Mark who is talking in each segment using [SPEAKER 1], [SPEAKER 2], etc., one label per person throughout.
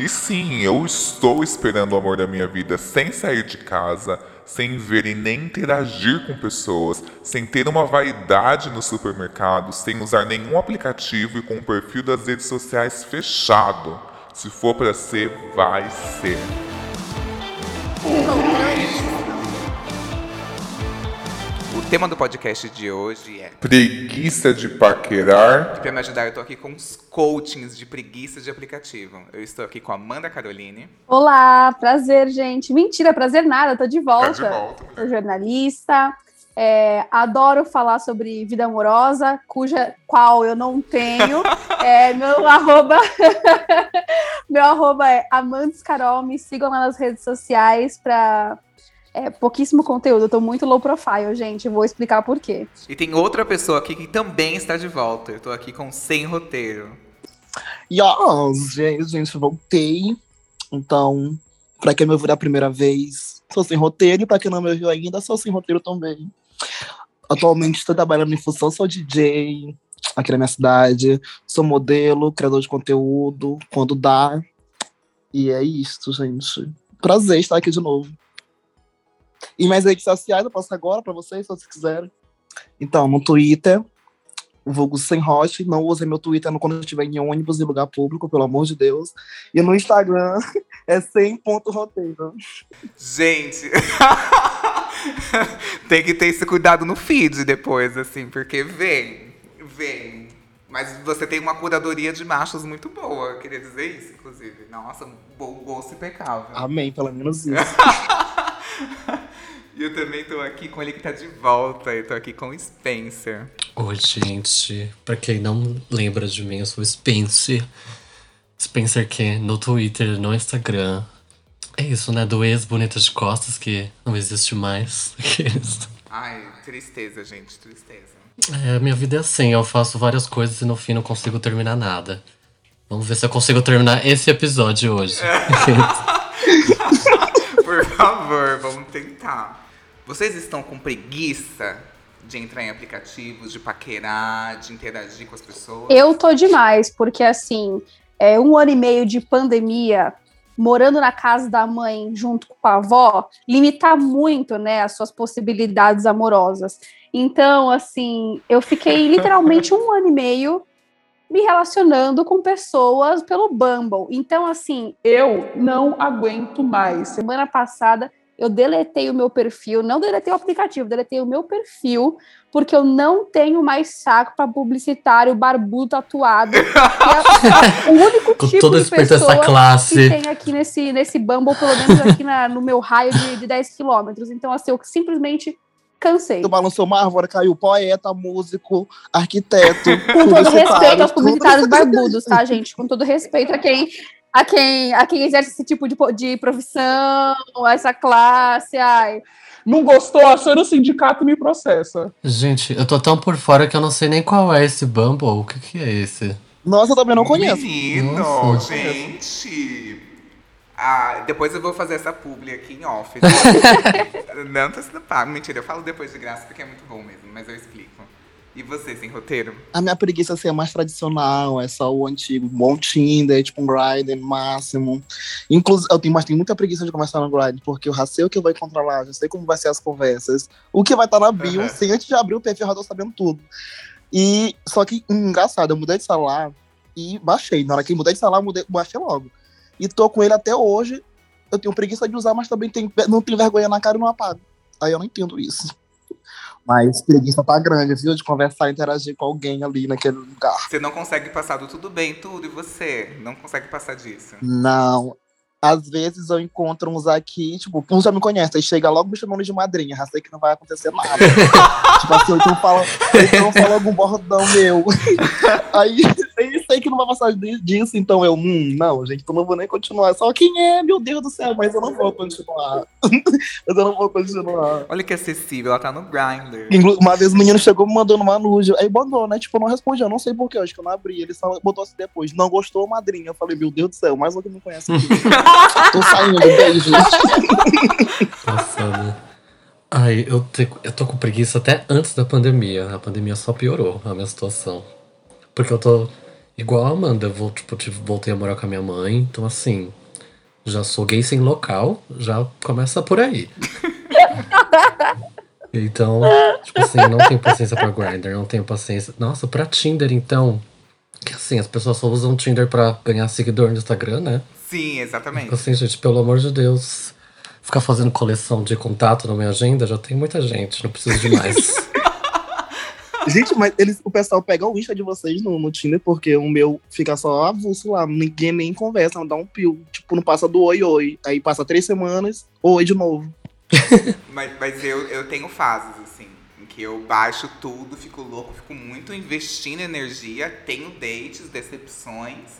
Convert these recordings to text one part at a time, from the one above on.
[SPEAKER 1] E sim, eu estou esperando o amor da minha vida sem sair de casa, sem ver e nem interagir com pessoas, sem ter uma vaidade no supermercado, sem usar nenhum aplicativo e com o perfil das redes sociais fechado. Se for para ser, vai ser.
[SPEAKER 2] Tema do podcast de hoje é.
[SPEAKER 1] Preguiça de paquerar.
[SPEAKER 2] Para me ajudar, eu tô aqui com os coachings de preguiça de aplicativo. Eu estou aqui com a Amanda Caroline.
[SPEAKER 3] Olá, prazer, gente. Mentira, prazer nada, tô de volta.
[SPEAKER 1] Tá de volta.
[SPEAKER 3] Sou jornalista. é, adoro falar sobre vida amorosa, cuja qual eu não tenho. É, meu arroba, meu arroba é Amantes Carol. Me sigam lá nas redes sociais para pouquíssimo conteúdo. Eu tô muito low profile, gente. Vou explicar por quê.
[SPEAKER 2] E tem outra pessoa aqui que também está de volta. Eu tô aqui com Sem Roteiro.
[SPEAKER 4] Yes, gente, gente, voltei. Então, pra quem me ouviu da primeira vez, sou sem roteiro. E pra quem não me ouviu ainda, sou sem roteiro também. Atualmente estou trabalhando em função, sou DJ aqui na minha cidade. Sou modelo, criador de conteúdo, quando dá. E é isso, gente. Prazer estar aqui de novo. E minhas redes sociais eu posso agora pra vocês, se vocês quiserem. Então, no Twitter, vulgo sem host, não usem meu Twitter quando eu estiver em ônibus em lugar público, pelo amor de Deus. E no Instagram é sem ponto roteiro.
[SPEAKER 2] Gente, tem que ter esse cuidado no feed depois, assim, porque vem, vem. Mas você tem uma curadoria de machos muito boa, eu queria dizer isso, inclusive. Nossa, bom gosto impecável.
[SPEAKER 4] Amém, pelo menos isso.
[SPEAKER 2] E eu também tô aqui com ele que tá de volta. Eu tô aqui com o Spencer.
[SPEAKER 5] Oi, gente. Pra quem não lembra de mim, eu sou o Spencer. Spencer que no Twitter, no Instagram. É isso, né? Do ex-bonita de costas que não existe mais.
[SPEAKER 2] Ai, tristeza, gente, tristeza.
[SPEAKER 5] É, minha vida é assim, eu faço várias coisas e no fim não consigo terminar nada. Vamos ver se eu consigo terminar esse episódio hoje.
[SPEAKER 2] Por favor, vamos tentar. Vocês estão com preguiça de entrar em aplicativos, de paquerar, de interagir com as pessoas?
[SPEAKER 3] Eu tô demais, porque assim, é um ano e meio de pandemia, morando na casa da mãe junto com a avó, limitar muito, né, as suas possibilidades amorosas. Então, assim, eu fiquei literalmente um ano e meio me relacionando com pessoas pelo Bumble. Então, assim,
[SPEAKER 6] Eu não aguento mais.
[SPEAKER 3] semana passada eu deletei o meu perfil, não deletei o aplicativo, deletei o meu perfil, porque eu não tenho mais saco para publicitário barbudo tatuado. que é o único
[SPEAKER 5] Com
[SPEAKER 3] tipo de pessoa
[SPEAKER 5] essa classe.
[SPEAKER 3] que tem aqui nesse, nesse Bumble, pelo menos aqui na- no meu raio de, de 10 quilômetros. Então, assim, eu simplesmente cansei.
[SPEAKER 4] Tu balançou uma árvore, caiu poeta, músico, arquiteto.
[SPEAKER 3] Com todo respeito aos publicitários barbudos, tá, gente? Com todo respeito a quem, a quem, a quem exerce esse tipo de, de profissão, essa classe, ai.
[SPEAKER 6] Não gostou? Aciona o sindicato e me processa.
[SPEAKER 5] Gente, eu tô tão por fora que eu não sei nem qual é esse Bumble. O que, que é esse?
[SPEAKER 4] Nossa, eu também não conheço.
[SPEAKER 2] Menino,
[SPEAKER 5] Nossa.
[SPEAKER 2] gente. Ah, depois eu vou fazer essa publi aqui em off. não tô sendo pago. Mentira, eu falo depois de graça porque é muito bom mesmo, mas eu explico. E você, sem roteiro?
[SPEAKER 4] A minha preguiça assim, é mais tradicional, é só o antigo, bom Tinder, tipo um Grindr máximo. Inclusive, eu tenho, mas tenho muita preguiça de começar no Grindr, porque eu já sei o que eu vou encontrar lá, já sei como vai ser as conversas, o que vai estar na bio,
[SPEAKER 2] Uhum.
[SPEAKER 4] sem antes de abrir o perfil, eu já tô sabendo tudo. E, só que, engraçado, eu mudei de celular e baixei. Na hora que eu mudei de celular, eu mudei, baixei logo. E tô com ele até hoje. Eu tenho preguiça de usar, mas também tenho, não tenho vergonha na cara e não apago. Aí eu não entendo isso. Mas preguiça tá grande, viu? De conversar e interagir com alguém ali naquele lugar.
[SPEAKER 2] Você não consegue passar do tudo bem, tudo, e você? Não consegue passar disso.
[SPEAKER 4] Não. Às vezes eu encontro uns aqui, tipo, uns já me conhecem, aí chega logo me chamando de madrinha, já sei que não vai acontecer nada. tipo assim, então fala, então fala algum bordão meu. aí eu sei que não vai passar di- disso, então eu, hum, não, gente, então não vou nem continuar. Só quem é, meu Deus do céu, mas eu não vou continuar. mas eu não vou continuar.
[SPEAKER 2] Olha que acessível, ela tá no.
[SPEAKER 4] Inclu- Uma vez o menino chegou me mandando uma nude, aí mandou, né? Tipo, eu não respondi, eu não sei porquê, acho que eu não abri. Ele só botou assim depois, não gostou, madrinha. Eu falei, meu Deus do céu, mais um que me conhece aqui. Tô saindo, beijo.
[SPEAKER 5] Passada. Ai, eu, te- eu tô com preguiça até antes da pandemia. A pandemia só piorou a minha situação. Porque eu tô Igual a Amanda, eu vou, tipo, tipo, voltei a morar com a minha mãe, então assim, já sou gay sem local, já começa por aí. então, tipo assim, não tenho paciência pra Grindr, não tenho paciência. Nossa, pra Tinder, então. Que assim, as pessoas só usam Tinder pra ganhar seguidor no Instagram, né?
[SPEAKER 2] Sim, exatamente.
[SPEAKER 5] Assim, gente, pelo amor de Deus. Ficar fazendo coleção de contato na minha agenda, já tem muita gente, não preciso de mais.
[SPEAKER 4] Gente, mas eles, o pessoal pega o Insta de vocês no, no Tinder, porque o meu fica só avulso lá, ninguém nem conversa, não dá um pio. Tipo, não passa do oi, oi. Aí passa três semanas, oi de novo.
[SPEAKER 2] Mas, mas eu, eu tenho fases, que eu baixo tudo, fico louco, fico muito investindo energia, tenho dates, decepções.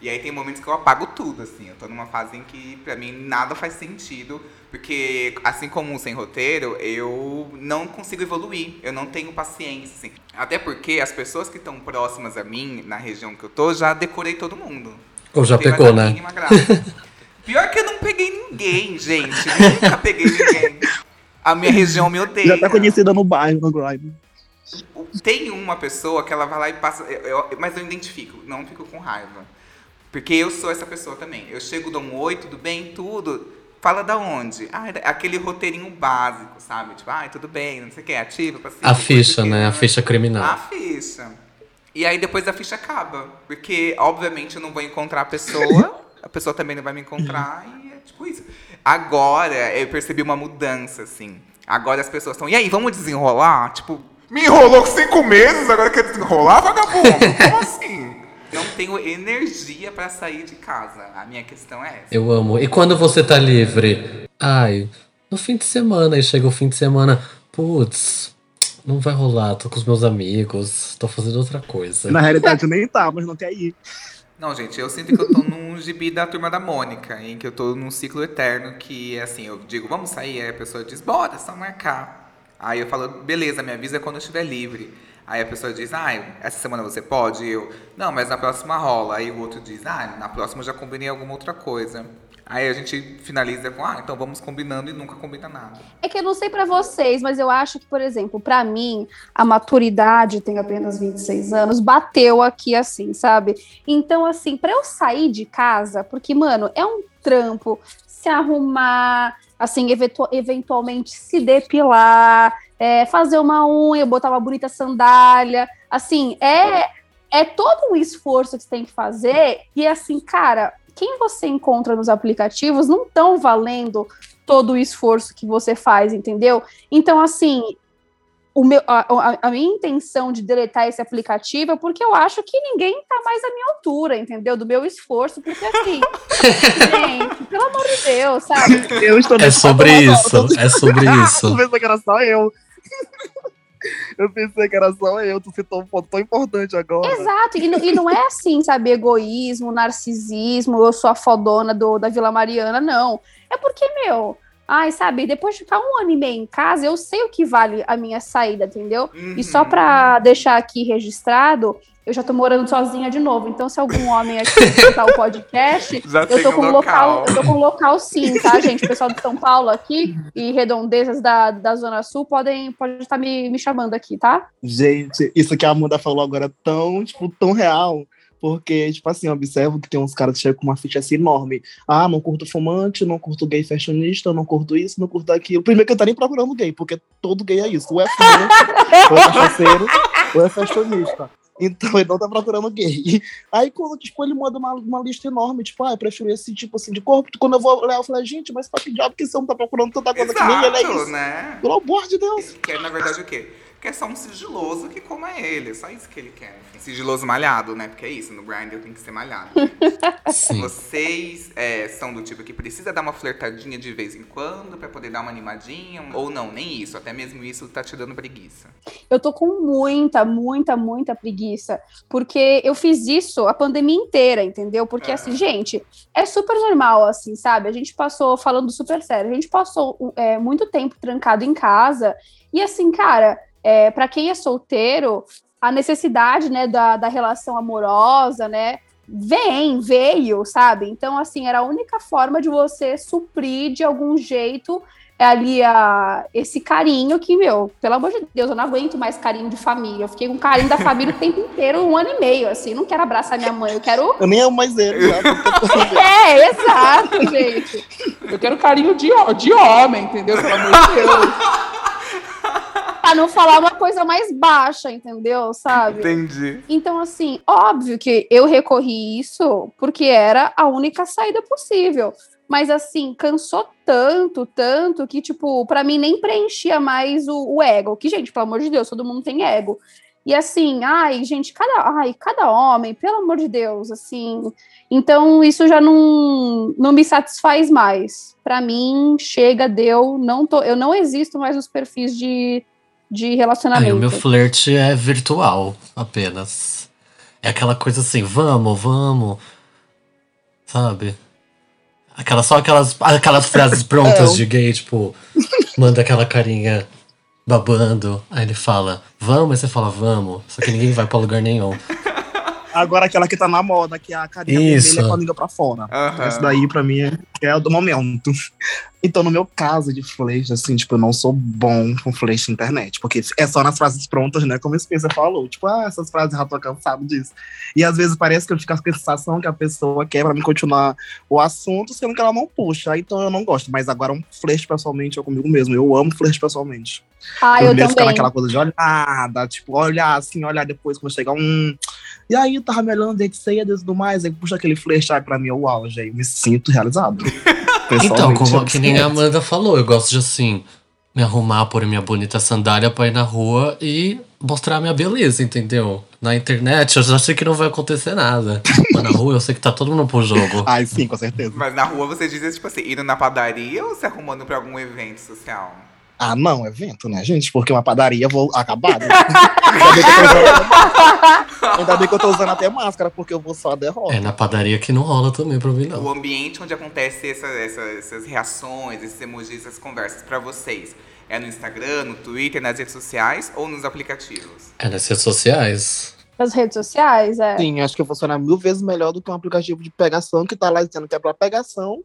[SPEAKER 2] E aí tem momentos que eu apago tudo, assim. Eu tô numa fase em que pra mim nada faz sentido. Porque, assim como sem roteiro, eu não consigo evoluir. Eu não tenho paciência, assim. Até porque as pessoas que estão próximas a mim, na região que eu tô, já decorei todo mundo.
[SPEAKER 5] Ou já pegou, né?
[SPEAKER 2] Pior que eu não peguei ninguém, gente. Nunca peguei ninguém. A minha região me odeia.
[SPEAKER 4] Já tá conhecida no bairro, no Grindr.
[SPEAKER 2] Tem uma pessoa que ela vai lá e passa. eu- eu- mas eu identifico, não fico com raiva. Porque eu sou essa pessoa também. Eu chego, dou um oi, tudo bem, tudo. Fala da onde? Ah, é aquele roteirinho básico, sabe? Tipo, ai, tudo bem, não sei o que, ativo, passivo.
[SPEAKER 5] A ficha, né? A ficha
[SPEAKER 2] A
[SPEAKER 5] criminal.
[SPEAKER 2] ficha. E aí depois a ficha acaba. Porque, obviamente, eu não vou encontrar a pessoa, a pessoa também não vai me encontrar, e é tipo isso. Agora eu percebi uma mudança, assim. Agora as pessoas estão, e aí, vamos desenrolar? Tipo,
[SPEAKER 1] Me enrolou com cinco meses, agora quer desenrolar, vagabundo? Como assim?
[SPEAKER 2] não tenho energia pra sair de casa. A minha questão é essa.
[SPEAKER 5] Eu amo. E quando você tá livre? Ai, no fim de semana. E chega o fim de semana. Putz, não vai rolar. Tô com os meus amigos. Tô fazendo outra coisa.
[SPEAKER 4] Na realidade nem tá, mas não quer ir.
[SPEAKER 2] Não, gente, eu sinto que eu tô num gibi da turma da Mônica, em que eu tô num ciclo eterno que, assim, eu digo, vamos sair, aí a pessoa diz, bora, só marcar. Aí eu falo, beleza, me avisa quando eu estiver livre. Aí a pessoa diz, ah, essa semana você pode? E eu, não, mas na próxima rola. Aí o outro diz, ah, na próxima eu já combinei alguma outra coisa. Aí a gente finaliza com, ah, então vamos combinando e nunca combina nada.
[SPEAKER 3] É que eu não sei pra vocês, mas eu acho que, por exemplo, pra mim, a maturidade, tenho apenas 26 anos, bateu aqui assim, sabe? Então, assim, pra eu sair de casa, porque, mano, é um trampo se arrumar, assim, eventu- eventualmente se depilar, é, fazer uma unha, botar uma bonita sandália, assim, é, é todo um esforço que você tem que fazer, e assim, cara, quem você encontra nos aplicativos não estão valendo todo o esforço que você faz, entendeu? Então, assim, o meu, a, a- minha intenção de deletar esse aplicativo é porque eu acho que ninguém tá mais à minha altura, entendeu? Do meu esforço, porque assim, gente, pelo amor de Deus, sabe?
[SPEAKER 4] Eu estou
[SPEAKER 5] É sobre isso. É sobre isso.
[SPEAKER 4] Eu pensei que era só eu. Eu pensei que era só eu, tu citou um ponto tão importante agora.
[SPEAKER 3] Exato, e, não- e não é assim, sabe, egoísmo, narcisismo, eu sou a fodona do, da Vila Mariana, não. É porque, meu, ai, sabe, depois de ficar um ano e meio em casa, eu sei o que vale a minha saída, entendeu? E só
[SPEAKER 2] Uhum.
[SPEAKER 3] pra deixar aqui registrado, eu já tô morando sozinha de novo. Então, se algum homem aqui escutar o podcast, eu tô com um
[SPEAKER 2] local.
[SPEAKER 3] local, eu tô com um local sim, tá, gente? O pessoal de São Paulo aqui e redondezas da, da Zona Sul podem pode estar me, me chamando aqui, tá?
[SPEAKER 4] Gente, isso que a Amanda falou agora é tão, tipo, tão real. Porque, tipo assim, eu observo que tem uns caras que chegam com uma ficha assim enorme. Ah, não curto fumante, não curto gay fashionista, não curto isso, não curto aquilo. Primeiro que eu tá nem procurando gay, porque todo gay é isso. Ou é fumante, ou é cachaceiro, ou é fashionista. Então ele não tá procurando gay. Aí quando, tipo, ele manda uma, uma lista enorme, tipo, ah, eu prefiro esse tipo assim de corpo. Quando eu vou olhar, eu falo, gente, mas tá que diabo que você não tá procurando tanta coisa que nem ele é
[SPEAKER 2] Exato,
[SPEAKER 4] isso.
[SPEAKER 2] né?
[SPEAKER 4] Pelo amor de Deus.
[SPEAKER 2] Que é, na verdade, o quê? Quer só um sigiloso que coma ele. É só isso que ele quer. Sigiloso malhado, né? Porque é isso, no Grindr tem que ser malhado.
[SPEAKER 5] Sim.
[SPEAKER 2] Vocês é, são do tipo que precisa dar uma flertadinha de vez em quando pra poder dar uma animadinha? Ou não, nem isso. Até mesmo isso tá te dando preguiça.
[SPEAKER 3] Eu tô com muita, muita, muita preguiça, porque eu fiz isso a pandemia inteira, entendeu? Porque, assim, gente, é super normal, assim, sabe? A gente passou, falando super sério, a gente passou é, muito tempo trancado em casa, e assim, cara, é, para quem é solteiro, a necessidade, né, da, da relação amorosa, né, vem, veio, sabe? Então, assim, era a única forma de você suprir de algum jeito ali a, esse carinho que, meu, pelo amor de Deus, eu não aguento mais carinho de família. Eu fiquei com carinho da família o tempo inteiro, um ano e meio, assim. Não quero abraçar minha mãe, eu quero.
[SPEAKER 4] Eu nem amo mais ele.
[SPEAKER 3] É, exato, gente.
[SPEAKER 6] Eu quero carinho de, de homem, entendeu? Pelo amor de Deus.
[SPEAKER 3] Pra não falar uma coisa mais baixa, entendeu? Sabe?
[SPEAKER 2] Entendi.
[SPEAKER 3] Então, assim, óbvio que eu recorri isso porque era a única saída possível. Mas, assim, cansou tanto, tanto, que, tipo, pra mim nem preenchia mais o, o ego. Que, gente, pelo amor de Deus, todo mundo tem ego. E, assim, ai, gente, cada, ai, cada homem, pelo amor de Deus, assim. Então, isso já não, não me satisfaz mais. Pra mim, chega, deu, não tô, eu não existo mais nos perfis de, de
[SPEAKER 5] Aí
[SPEAKER 3] relacionamento.
[SPEAKER 5] o meu flerte é virtual apenas. É aquela coisa assim, vamos, vamos. Sabe? Aquela, só aquelas, aquelas frases prontas de gay, tipo, manda aquela carinha babando. Aí ele fala, vamos, aí você fala, vamos. Só que ninguém vai pra lugar nenhum.
[SPEAKER 4] Agora aquela que tá na moda, que é a carinha
[SPEAKER 5] Isso.
[SPEAKER 4] vermelha com a língua pra fora.
[SPEAKER 2] Aham.
[SPEAKER 4] Essa daí, pra mim, é, é o do momento. Então, no meu caso de flash, assim, tipo, eu não sou bom com flash na internet. Porque é só nas frases prontas, né? Como a Spencer falou. Tipo, ah, essas frases já tô cansado disso. E às vezes parece que eu fico com a sensação que a pessoa quer pra mim continuar o assunto, sendo que ela não puxa. Aí, Então eu não gosto. Mas agora um flash pessoalmente é comigo mesmo. Eu amo flash pessoalmente.
[SPEAKER 3] Ah, eu
[SPEAKER 4] ficar
[SPEAKER 3] também.
[SPEAKER 4] naquela coisa de olhada, tipo, olhar assim, olhar depois quando chegar um. E aí, tava me olhando de ceia e tudo mais, aí puxa aquele flash aí pra mim, é o auge, aí eu me sinto realizado.
[SPEAKER 5] Então, como que nem a. Amanda falou, eu gosto de assim, me arrumar, pôr minha bonita sandália pra ir na rua e mostrar a minha beleza, entendeu? Na internet eu já sei que não vai acontecer nada. Mas na rua eu sei que tá todo mundo pro jogo.
[SPEAKER 4] Ai, sim, com certeza.
[SPEAKER 2] Mas na rua você diz, tipo assim, indo na padaria ou se arrumando pra algum evento social?
[SPEAKER 4] Ah, não, evento, né, gente? Porque uma padaria eu vou acabar. né? Ainda bem que eu tô usando- Ainda bem que eu tô usando até máscara, porque eu vou só a derrota.
[SPEAKER 5] É na padaria que não rola também pra mim,
[SPEAKER 2] O
[SPEAKER 5] não.
[SPEAKER 2] ambiente onde acontece essa, essa- essas reações, esses emojis, essas conversas pra vocês. É no Instagram, no Twitter, nas redes sociais ou nos aplicativos?
[SPEAKER 5] É nas redes sociais.
[SPEAKER 3] Nas redes sociais, é.
[SPEAKER 4] Sim, acho que funciona mil vezes melhor do que um aplicativo de pegação que tá lá dizendo que é pra pegação,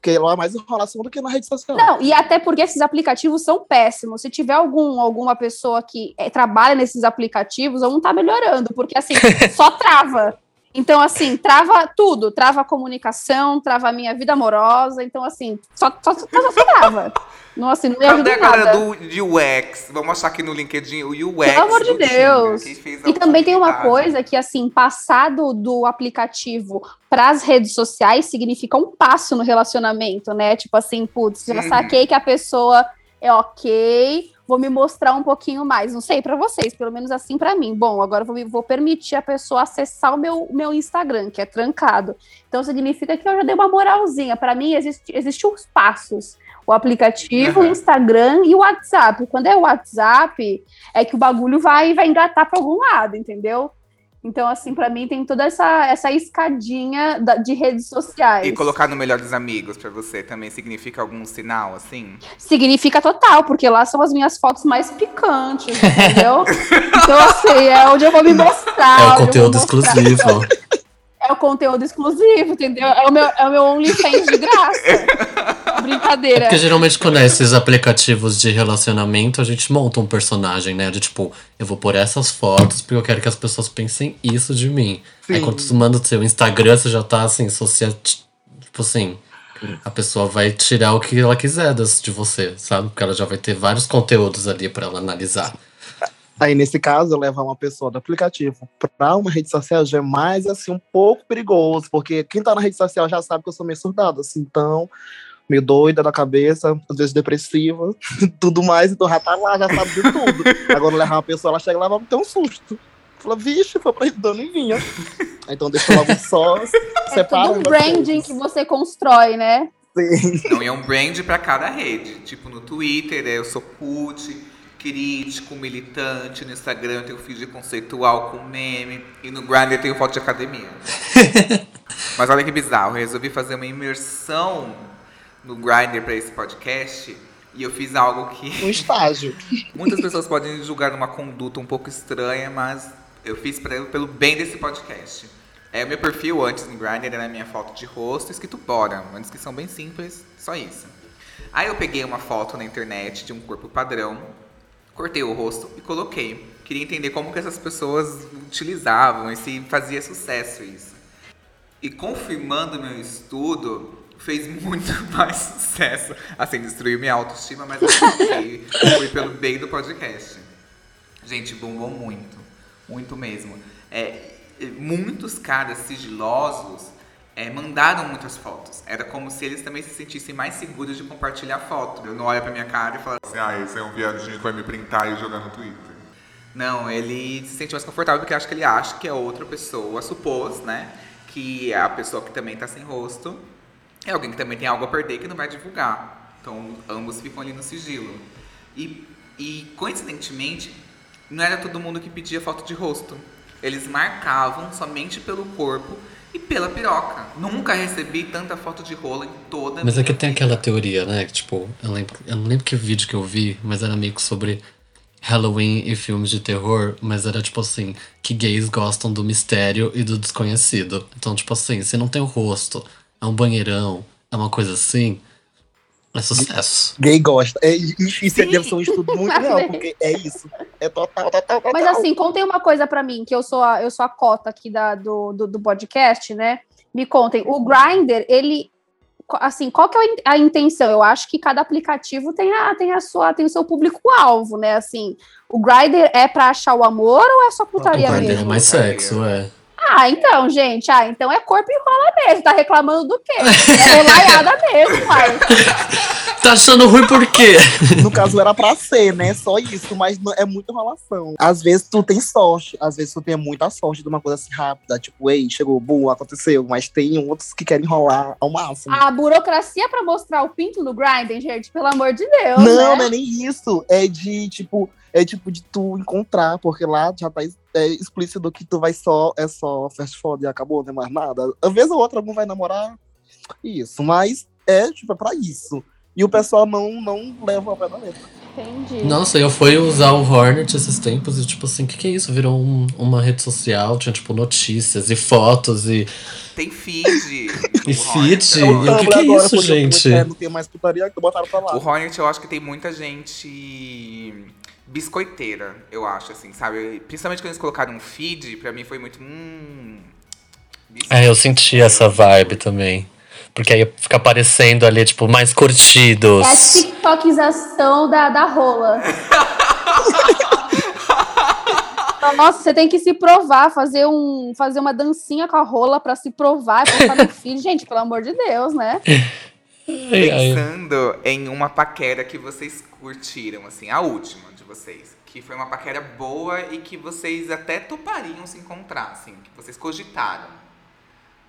[SPEAKER 4] porque lá é mais enrolação do que na rede social.
[SPEAKER 3] Não, e até porque esses aplicativos são péssimos. Se tiver algum, alguma pessoa que eh, trabalha nesses aplicativos, não tá melhorando, porque assim, só trava. Então, assim, trava tudo, trava a comunicação, trava a minha vida amorosa. Então, assim, só, só, só, só trava. Não, assim, não me
[SPEAKER 2] Cadê
[SPEAKER 3] ajuda
[SPEAKER 2] a
[SPEAKER 3] em
[SPEAKER 2] galera
[SPEAKER 3] nada.
[SPEAKER 2] do de UX? Vamos achar aqui no LinkedIn o UX.
[SPEAKER 3] Pelo amor de Deus. E
[SPEAKER 2] a
[SPEAKER 3] também tem uma coisa que, assim, passar do, do aplicativo para as redes sociais significa um passo no relacionamento, né? Tipo assim, putz, já
[SPEAKER 2] Uhum.
[SPEAKER 3] saquei que a pessoa é ok, vou me mostrar um pouquinho mais. Não sei para vocês, pelo menos assim para mim. Bom, agora vou, me- vou permitir a pessoa acessar o meu, meu Instagram, que é trancado. Então significa que eu já dei uma moralzinha. Para mim, existe, existe os passos. O aplicativo, o
[SPEAKER 2] Uhum.
[SPEAKER 3] Instagram e o WhatsApp. Quando é o WhatsApp, é que o bagulho vai, vai engatar para algum lado, entendeu? Então, assim, para mim tem toda essa, essa escadinha da- de redes sociais.
[SPEAKER 2] E colocar no melhor dos amigos pra você também significa algum sinal, assim?
[SPEAKER 3] Significa total, porque lá são as minhas fotos mais picantes, entendeu? então, assim, é onde eu vou me mostrar.
[SPEAKER 5] É o conteúdo exclusivo.
[SPEAKER 3] É o conteúdo exclusivo, entendeu? É o meu, é o meu OnlyFans de graça.
[SPEAKER 5] É
[SPEAKER 3] Brincadeira.
[SPEAKER 5] porque geralmente quando é esses aplicativos de relacionamento, a gente monta um personagem, né? De tipo, eu vou pôr essas fotos porque eu quero que as pessoas pensem isso de mim. Aí
[SPEAKER 4] Sim.
[SPEAKER 5] quando tu manda o seu Instagram, você já tá assim, social... tipo assim, a pessoa vai tirar o que ela quiser das- de você, sabe? Porque ela já vai ter vários conteúdos ali pra ela analisar.
[SPEAKER 4] Aí, nesse caso, eu levar uma pessoa do aplicativo pra uma rede social já é mais, assim, um pouco perigoso, porque quem tá na rede social já sabe que eu sou meio surdado, assim, então, meio doida da cabeça, às vezes depressiva, tudo mais, então já tá lá, já sabe de tudo. Agora, levar uma pessoa, ela chega lá, vai ter um susto. Fala, vixe, foi pra dando em vinha. Então, deixa eu logo só,
[SPEAKER 3] É
[SPEAKER 4] separa
[SPEAKER 3] tudo um branding que você constrói, né?
[SPEAKER 4] Sim.
[SPEAKER 2] Não, e é um brand pra cada rede. Tipo, no Twitter eu sou cult, crítico, militante. No Instagram eu tenho feed conceitual com meme. E no Grindr eu tenho foto de academia. Mas olha que bizarro, eu resolvi fazer uma imersão no Grindr pra esse podcast. E eu fiz algo que
[SPEAKER 4] Um estágio.
[SPEAKER 2] muitas pessoas podem julgar uma conduta um pouco estranha, mas eu fiz pra, pelo bem desse podcast. É, o meu perfil antes no Grindr era a minha foto de rosto, escrito bora, uma descrição bem simples, só isso. Aí eu peguei uma foto na internet de um corpo padrão, cortei o rosto e coloquei. Queria entender como que essas pessoas utilizavam e se fazia sucesso isso. E confirmando meu estudo, fez muito mais sucesso. Assim, destruiu minha autoestima, mas ok. Foi pelo bem do podcast. Gente, bombou muito. Muito mesmo. É, muitos caras sigilosos é, mandaram muitas fotos. Era como se eles também se sentissem mais seguros de compartilhar foto. Eu não olho pra minha cara e falo
[SPEAKER 1] Assim, ah, esse é um viadinho que vai me printar e jogar no Twitter.
[SPEAKER 2] Não, ele se sente mais confortável porque acho que ele acha que é outra pessoa, supôs, né? Que a pessoa que também tá sem rosto é alguém que também tem algo a perder que não vai divulgar. Então, ambos ficam ali no sigilo. E, e coincidentemente, não era todo mundo que pedia foto de rosto. Eles marcavam somente pelo corpo e pela piroca. Nunca recebi tanta foto de rola em toda a
[SPEAKER 5] Mas
[SPEAKER 2] minha
[SPEAKER 5] aqui tem
[SPEAKER 2] vida.
[SPEAKER 5] aquela teoria, né? Que, tipo, eu, lembro, eu não lembro que vídeo que eu vi, mas era meio que sobre Halloween e filmes de terror, mas era tipo assim, que gays gostam do mistério e do desconhecido. Então, tipo assim, se não tem o rosto, é um banheirão, é uma coisa assim, é sucesso.
[SPEAKER 4] Gay gosta. É, isso isso
[SPEAKER 2] Sim.
[SPEAKER 4] deve ser um estudo muito real, porque é isso. É total, total, total.
[SPEAKER 3] Mas assim, contem uma coisa pra mim, que eu sou a, eu sou a cota aqui da, do, do, do podcast, né? Me contem, o Grindr, ele assim, qual que é a in- a intenção? Eu acho que cada aplicativo tem a, tem a sua, tem o seu público-alvo, né? Assim, o Grindr é pra achar o amor ou é só
[SPEAKER 5] O
[SPEAKER 3] putaria
[SPEAKER 5] Grindr é
[SPEAKER 3] mesmo?
[SPEAKER 5] mais sexo, é.
[SPEAKER 3] Ah, então, gente, ah, então é corpo e rola mesmo. Tá reclamando do quê? É rolaiada mesmo, pai.
[SPEAKER 5] Tá achando ruim por quê?
[SPEAKER 4] No caso era pra ser, né? Só isso, mas não- é muita enrolação. Às vezes tu tem sorte, às vezes tu tem muita sorte de uma coisa assim rápida, tipo, ei, chegou, bum, aconteceu. Mas tem outros que querem enrolar ao máximo.
[SPEAKER 3] A burocracia pra mostrar o pinto no Grindr, gente, pelo amor de Deus,
[SPEAKER 4] não,
[SPEAKER 3] né?
[SPEAKER 4] não é nem isso. É de, tipo, é tipo de tu encontrar, porque lá já tá é, explícito que tu vai só, é só fast food e acabou, não é mais nada. Às vezes ou outra algum vai namorar, isso. Mas é, tipo, é pra isso. E o pessoal não, não leva ao pé da letra.
[SPEAKER 3] Entendi.
[SPEAKER 5] Nossa, eu fui usar o Hornet esses tempos e, tipo assim, o que, que é isso? Virou um- uma rede social, tinha, tipo, notícias e fotos e,
[SPEAKER 2] Tem feed.
[SPEAKER 5] e feed. E o que, que é
[SPEAKER 4] Agora,
[SPEAKER 5] isso, gente?
[SPEAKER 4] Não tem mais putaria que botaram pra lá.
[SPEAKER 2] O Hornet, eu acho que tem muita gente biscoiteira, eu acho, assim, sabe? Principalmente quando eles colocaram um feed, pra mim foi muito. Hum,
[SPEAKER 5] É, eu senti essa vibe também. Porque aí fica aparecendo ali, tipo, mais curtidos.
[SPEAKER 3] É a TikTokização da, da rola. Nossa, você tem que se provar, fazer, um, fazer uma dancinha com a rola pra se provar, postar no feed. Gente, pelo amor de Deus, né?
[SPEAKER 2] Pensando em uma paquera que vocês curtiram, assim, a última vocês. Que foi uma paquera boa e que vocês até topariam se encontrar, assim, que vocês cogitaram.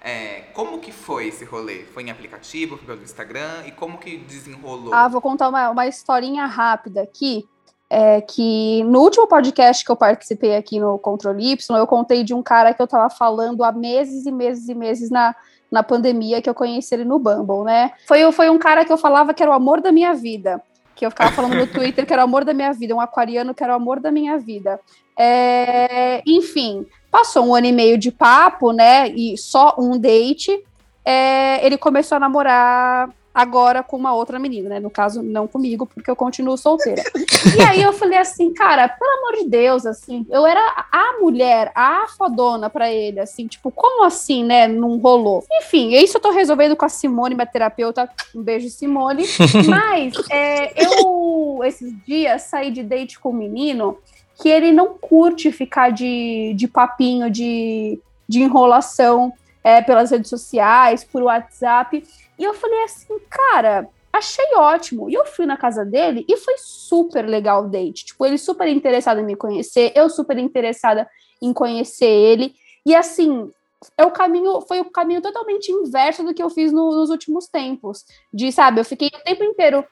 [SPEAKER 2] É, como que foi esse rolê? Foi em aplicativo, foi pelo Instagram? E como que desenrolou?
[SPEAKER 3] Ah, vou contar uma, uma historinha rápida aqui. É que no último podcast que eu participei aqui no Controle Y, eu contei de um cara que eu tava falando há meses e meses e meses na, na pandemia que eu conheci ele no Bumble, né? Foi, foi um cara que eu falava que era o amor da minha vida. Que eu ficava falando no Twitter que era o amor da minha vida, um aquariano que era o amor da minha vida. É, enfim, passou um ano e meio de papo, né? E só um date. É, ele começou a namorar agora com uma outra menina, né? No caso, não comigo, porque eu continuo solteira. E aí eu falei assim, cara, pelo amor de Deus, assim, eu era a mulher, a fodona pra ele, assim, tipo, como assim, né? Não rolou. Enfim, isso eu tô resolvendo com a Simone, minha terapeuta. Um beijo, Simone. Mas é, eu, esses dias, saí de date com um menino que ele não curte ficar de, de papinho, de, de enrolação é, pelas redes sociais, por WhatsApp. E eu falei assim, cara, achei ótimo. E eu fui na casa dele e foi super legal o date. Tipo, ele super interessado em me conhecer, eu super interessada em conhecer ele. E assim, é o caminho, foi o caminho totalmente inverso do que eu fiz no- nos últimos tempos. De, sabe, eu fiquei o tempo inteiro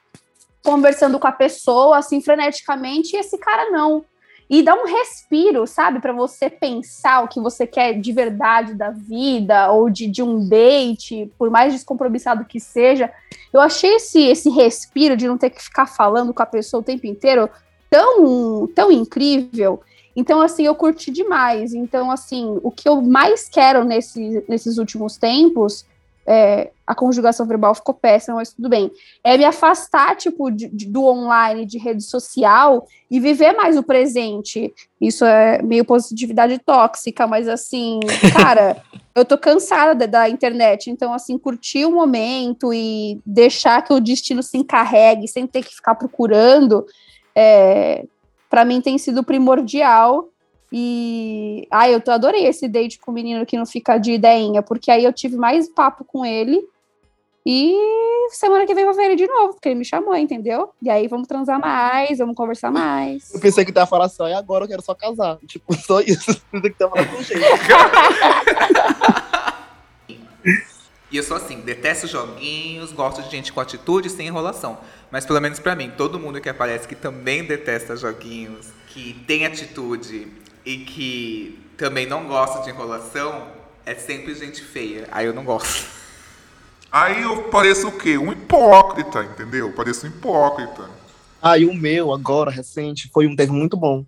[SPEAKER 3] conversando com a pessoa, assim, freneticamente, e esse cara não. E dá um respiro, sabe, para você pensar o que você quer de verdade da vida, ou de, de um date, por mais descompromissado que seja. Eu achei esse, esse respiro de não ter que ficar falando com a pessoa o tempo inteiro tão, tão incrível. Então, assim, eu curti demais. Então, assim, o que eu mais quero nesse, nesses últimos tempos é, a conjugação verbal ficou péssima, mas tudo bem. É me afastar, tipo, de, de, do online, de rede social e viver mais o presente. Isso é meio positividade tóxica, mas assim, cara, eu tô cansada da, da internet, então, assim, curtir o momento e deixar que o destino se encarregue sem ter que ficar procurando, é, para mim tem sido primordial. E ai, eu adorei esse date com o menino que não fica de ideinha, porque aí eu tive mais papo com ele. E semana que vem eu vou ver ele de novo, porque ele me chamou, entendeu? E aí vamos transar mais, vamos conversar mais.
[SPEAKER 4] Eu pensei que tu ia falar assim, e agora eu quero só casar. Tipo, só isso. Pensei que ia falar com jeito.
[SPEAKER 2] E eu sou assim, detesto joguinhos, gosto de gente com atitude sem enrolação. Mas pelo menos pra mim, todo mundo que aparece que também detesta joguinhos, que tem atitude e que também não gosta de enrolação, é sempre gente feia. Aí eu não gosto.
[SPEAKER 1] Aí eu pareço o quê? Um hipócrita, entendeu? Pareço um hipócrita.
[SPEAKER 4] Ah, e o meu, agora, recente, foi um teve muito bom.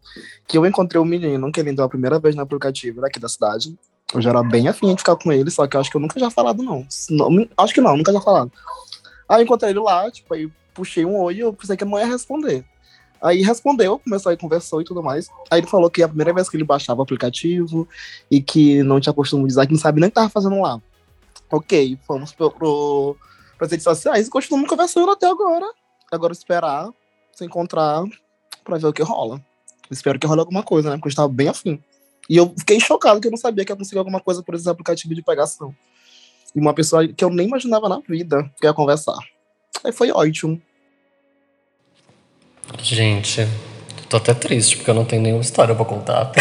[SPEAKER 4] Que eu encontrei um menino que ele entrou a primeira vez no aplicativo daqui da cidade. Eu já era bem afim de ficar com ele, só que eu acho que eu nunca já falado, não. não acho que não, nunca já falado. Aí eu encontrei ele lá, tipo, aí puxei um oi e eu pensei que a mãe ia responder. Aí respondeu, começou a conversou e tudo mais. Aí ele falou que é a primeira vez que ele baixava o aplicativo e que não tinha costume de usar, que não sabe nem o que tava fazendo lá. Ok, fomos pro, pro, pras redes sociais e continuamos conversando até agora. Agora esperar se encontrar pra ver o que rola. Espero que role alguma coisa, né? Porque eu estava bem afim. E eu fiquei chocado que eu não sabia que ia conseguir alguma coisa por esse aplicativo de pegação. E uma pessoa que eu nem imaginava na vida que ia conversar. Aí foi ótimo.
[SPEAKER 5] Gente, tô até triste porque eu não tenho nenhuma história pra contar.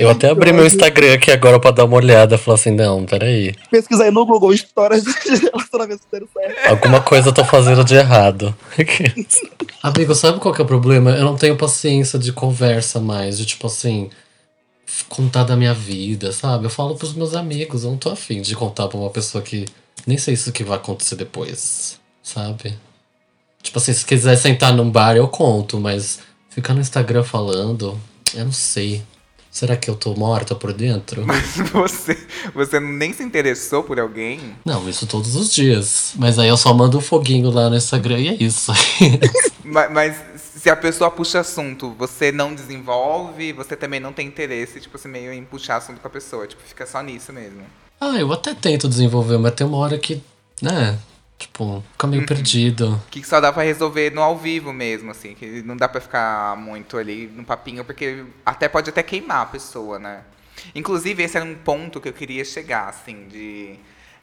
[SPEAKER 5] Eu até abri meu Instagram aqui agora pra dar uma olhada. Falar assim, não, peraí.
[SPEAKER 4] Pesquisa aí no Google histórias de relacionamento certo.
[SPEAKER 5] Alguma coisa eu tô fazendo de errado. Amigo, sabe qual que é o problema? Eu não tenho paciência de conversa mais. De tipo assim, contar da minha vida, sabe? Eu falo pros meus amigos, eu não tô afim de contar pra uma pessoa que nem sei se o que vai acontecer depois, sabe? Tipo assim, se quiser sentar num bar, eu conto, mas ficar no Instagram falando, eu não sei. Será que eu tô morta por dentro?
[SPEAKER 2] Mas você, você nem se interessou por alguém?
[SPEAKER 5] Não, isso todos os dias. Mas aí eu só mando um foguinho lá no Instagram e é isso.
[SPEAKER 2] mas, mas, se a pessoa puxa assunto, você não desenvolve, você também não tem interesse, tipo assim, meio em puxar assunto com a pessoa. Tipo, fica só nisso mesmo.
[SPEAKER 5] Ah, eu até tento desenvolver, mas tem uma hora que, né, tipo, fica meio uhum. perdido.
[SPEAKER 2] Que só dá pra resolver no ao vivo mesmo, assim, que não dá pra ficar muito ali no papinho, porque até pode até queimar a pessoa, né? Inclusive, esse era um ponto que eu queria chegar, assim, de.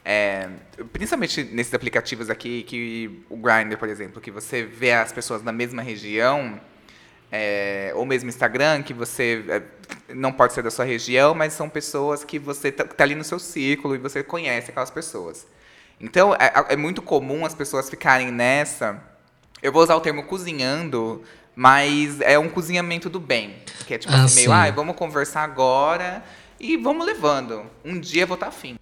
[SPEAKER 2] É, principalmente nesses aplicativos aqui, que o Grindr, por exemplo, que você vê as pessoas na mesma região, é, ou mesmo Instagram, que você é, não pode ser da sua região, mas são pessoas que você está tá ali no seu círculo e você conhece aquelas pessoas. Então, é, é, muito comum as pessoas ficarem nessa. Eu vou usar o termo cozinhando, mas é um cozinhamento do bem. Que é tipo ah, assim, meio, ah, vamos conversar agora e vamos levando. Um dia eu vou estar tá afim.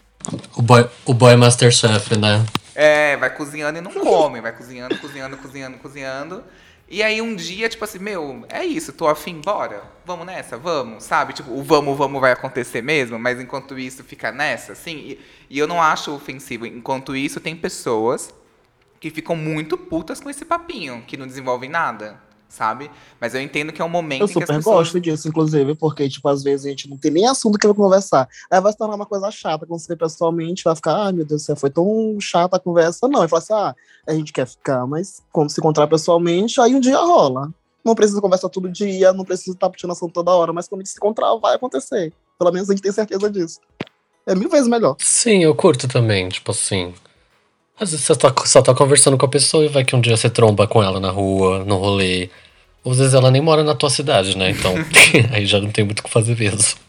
[SPEAKER 5] O boy, o boy Masterchef, né?
[SPEAKER 2] É, vai cozinhando e não come, vai cozinhando, cozinhando, cozinhando, cozinhando. E aí um dia, tipo assim, meu, é isso, tô afim, bora, vamos nessa, vamos, sabe? Tipo, o vamos, vamos vai acontecer mesmo, mas enquanto isso fica nessa, assim. E, e eu não acho ofensivo. Enquanto isso, tem pessoas que ficam muito putas com esse papinho, que não desenvolvem nada sabe? Mas eu entendo que é um momento
[SPEAKER 4] eu super
[SPEAKER 2] pessoas...
[SPEAKER 4] gosto disso, inclusive, porque, tipo, às vezes a gente não tem nem assunto que vai conversar. Aí vai se tornar uma coisa chata quando você vê pessoalmente, vai ficar, ai ah, meu Deus do céu, foi tão chata a conversa. Não, e fala assim, ah, a gente quer ficar, mas quando se encontrar pessoalmente, aí um dia rola. Não precisa conversar todo dia, não precisa estar puxando assunto toda hora, mas quando a gente se encontrar, vai acontecer. Pelo menos a gente tem certeza disso. É mil vezes melhor.
[SPEAKER 5] Sim, eu curto também, tipo assim. Às vezes você tá, só tá conversando com a pessoa e vai que um dia você tromba com ela na rua, no rolê. Ou às vezes ela nem mora na tua cidade, né? Então aí já não tem muito o que fazer mesmo.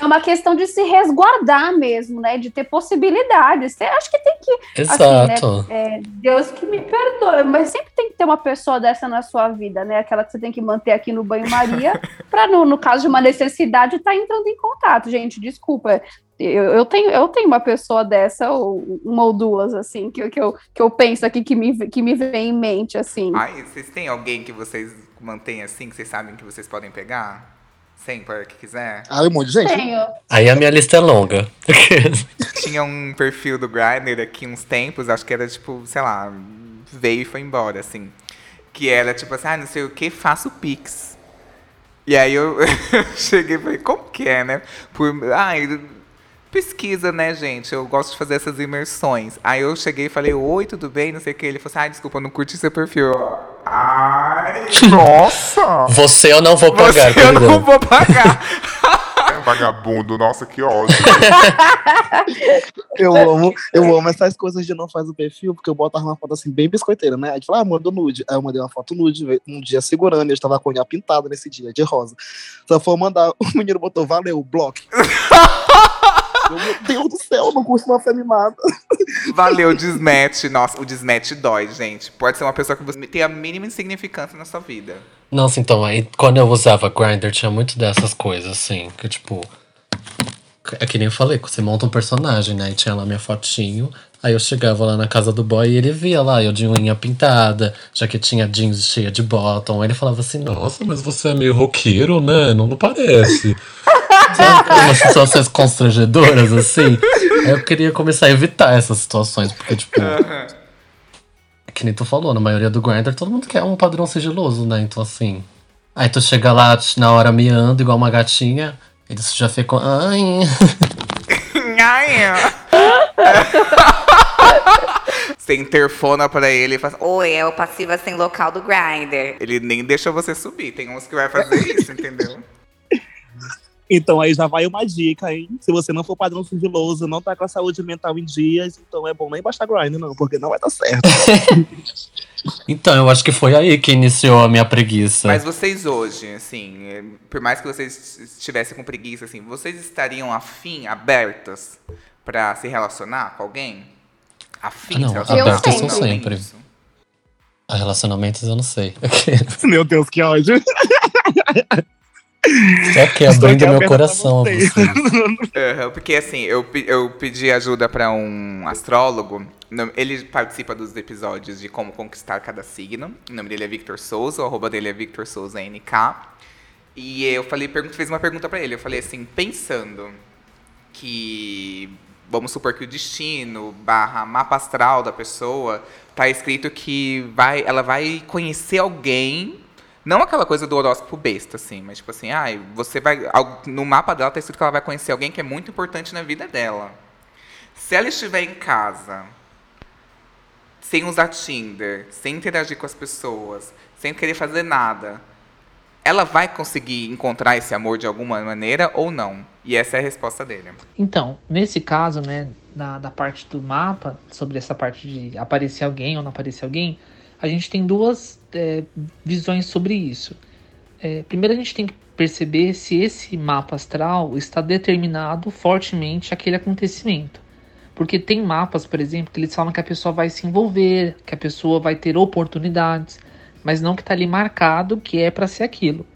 [SPEAKER 3] É uma questão de se resguardar mesmo, né? De ter possibilidades. Você acha que tem que.
[SPEAKER 5] Exato.
[SPEAKER 3] Assim, né? é, Deus que me perdoe, mas sempre tem que ter uma pessoa dessa na sua vida, né? Aquela que você tem que manter aqui no banho-maria, para, no, no, caso de uma necessidade, estar tá entrando em contato. Gente, desculpa. Eu, eu, tenho, eu tenho uma pessoa dessa, ou uma ou duas, assim, que, que, eu, que eu penso aqui que me, que me vem em mente, assim.
[SPEAKER 2] Ai, vocês têm alguém que vocês mantêm assim, que vocês sabem que vocês podem pegar? Sempre, que quiser.
[SPEAKER 4] Ah, um monte de gente.
[SPEAKER 3] Tenho.
[SPEAKER 5] Aí a minha lista é longa.
[SPEAKER 2] Tinha um perfil do Grindr aqui uns tempos, acho que era tipo, sei lá, veio e foi embora, assim. Que era tipo assim, ah, não sei o que, faço Pix. E aí eu cheguei e falei, como que é, né? Por, ai, pesquisa, né, gente? Eu gosto de fazer essas imersões. Aí eu cheguei e falei, oi, tudo bem? Não sei o que. Ele falou assim, ai, desculpa, eu não curti seu perfil. Eu, Ai, nossa!
[SPEAKER 5] Você eu não vou pagar,
[SPEAKER 2] Você eu não vou pagar.
[SPEAKER 1] Vagabundo, nossa, que ódio.
[SPEAKER 4] Eu amo, eu amo essas coisas de não faz o perfil, porque eu boto uma foto assim, bem biscoiteira, né? Aí fala, ah, manda nude. Aí eu mandei uma foto nude, um dia segurando, e eu estava com a unha pintada nesse dia, de rosa. Só foi mandar, o menino botou, valeu, bloco. Eu, Meu Deus do céu, eu não curto uma feminada.
[SPEAKER 2] Valeu, desmatch. Nossa, o desmatch dói, gente. Pode ser uma pessoa que você tem a mínima insignificância na sua vida.
[SPEAKER 5] Nossa, então, aí quando eu usava Grindr tinha muito dessas coisas, assim, que tipo. É que nem eu falei, você monta um personagem, né? E tinha lá minha fotinho. Aí eu chegava lá na casa do boy e ele via lá, eu de unha pintada, jaquetinha jeans cheia de bottom. Aí ele falava assim, nossa, mas você é meio roqueiro, né? Não, não parece. Umas situações constrangedoras, assim. Aí eu queria começar a evitar essas situações, porque, tipo. Que nem tu falou, na maioria do Grindr, todo mundo quer um padrão sigiloso, né? Então, assim. Aí tu chega lá na hora miando, igual uma gatinha, eles já ficam. Ai.
[SPEAKER 2] Ai. Você interfona pra ele e faz.
[SPEAKER 7] Oi, é o passiva sem local do Grindr.
[SPEAKER 2] Ele nem deixa você subir. Tem uns que vai fazer isso, entendeu?
[SPEAKER 4] Então aí já vai uma dica, hein? Se você não for padrão sigiloso, não tá com a saúde mental em dias, então é bom nem baixar grind, não, porque não vai dar certo.
[SPEAKER 5] Então, eu acho que foi aí que iniciou a minha preguiça.
[SPEAKER 2] Mas vocês hoje, assim, eh, por mais que vocês estivessem com preguiça, assim, vocês estariam afim, abertas pra se relacionar com alguém? Afim
[SPEAKER 5] Ah, não,
[SPEAKER 2] relacionar?
[SPEAKER 3] abertas são
[SPEAKER 5] sempre.
[SPEAKER 2] isso?
[SPEAKER 5] A relacionamentos eu não sei.
[SPEAKER 4] Meu Deus, que ódio.
[SPEAKER 5] Só que abrindo meu coração a
[SPEAKER 4] vocês.
[SPEAKER 5] você.
[SPEAKER 2] Aham, porque assim, eu, eu pedi ajuda pra um astrólogo. Ele participa dos episódios de como conquistar cada signo. O nome dele é Victor Souza, o arroba dele é Victor Souza NK. E eu falei, fiz uma pergunta pra ele. Eu falei assim, pensando que vamos supor que o destino barra mapa astral da pessoa tá escrito que vai, ela vai conhecer alguém não aquela coisa do horóscopo besta, assim, mas tipo assim, ai, você vai. No mapa dela tá escrito que ela vai conhecer alguém que é muito importante na vida dela. Se ela estiver em casa, sem usar Tinder, sem interagir com as pessoas, sem querer fazer nada, ela vai conseguir encontrar esse amor de alguma maneira ou não? E essa é a resposta dele.
[SPEAKER 8] Então, nesse caso, né, da, da parte do mapa, sobre essa parte de aparecer alguém ou não aparecer alguém, a gente tem duas é, visões sobre isso. É, primeiro, a gente tem que perceber se esse mapa astral está determinado fortemente aquele acontecimento. Porque tem mapas, por exemplo, que eles falam que a pessoa vai se envolver, que a pessoa vai ter oportunidades, mas não que está ali marcado que é para ser aquilo.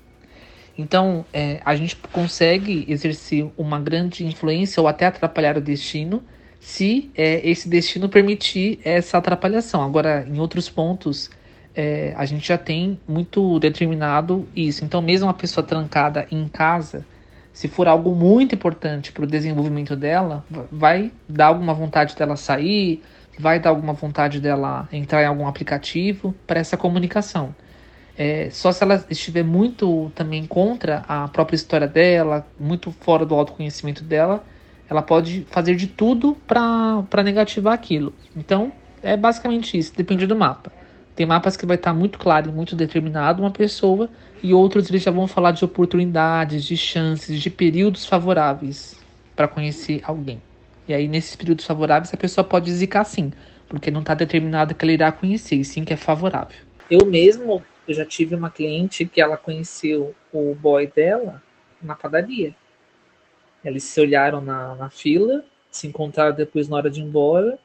[SPEAKER 8] Então, é, a gente consegue exercer uma grande influência ou até atrapalhar o destino se é, esse destino permitir essa atrapalhação. Agora, em outros pontos, é, a gente já tem muito determinado isso. Então, mesmo uma pessoa trancada em casa, se for algo muito importante para o desenvolvimento dela, va- vai dar alguma vontade dela sair, vai dar alguma vontade dela entrar em algum aplicativo para essa comunicação. É, só se ela estiver muito também contra a própria história dela, muito fora do autoconhecimento dela, ela pode fazer de tudo para negativar aquilo. Então, é basicamente isso, depende do mapa. Tem mapas que vai estar muito claro e muito determinado uma pessoa, e outros eles já vão falar de oportunidades, de chances, de períodos favoráveis para conhecer alguém. E aí, nesses períodos favoráveis, a pessoa pode zicar sim, porque não está determinado que ela irá conhecer, e sim que é favorável. Eu mesmo, eu já tive uma cliente que ela conheceu o boy dela na padaria. Eles se olharam na, na fila, se encontraram depois na hora de ir embora.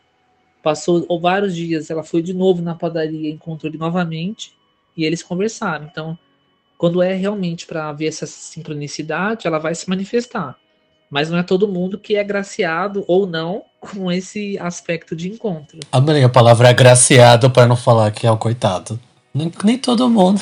[SPEAKER 8] Passou vários dias, ela foi de novo na padaria, encontrou ele novamente e eles conversaram. Então, quando é realmente para ver essa sincronicidade, ela vai se manifestar. Mas não é todo mundo que é agraciado ou não com esse aspecto de encontro.
[SPEAKER 5] Amei a palavra agraciado para não falar que é um coitado. Nem, nem todo mundo.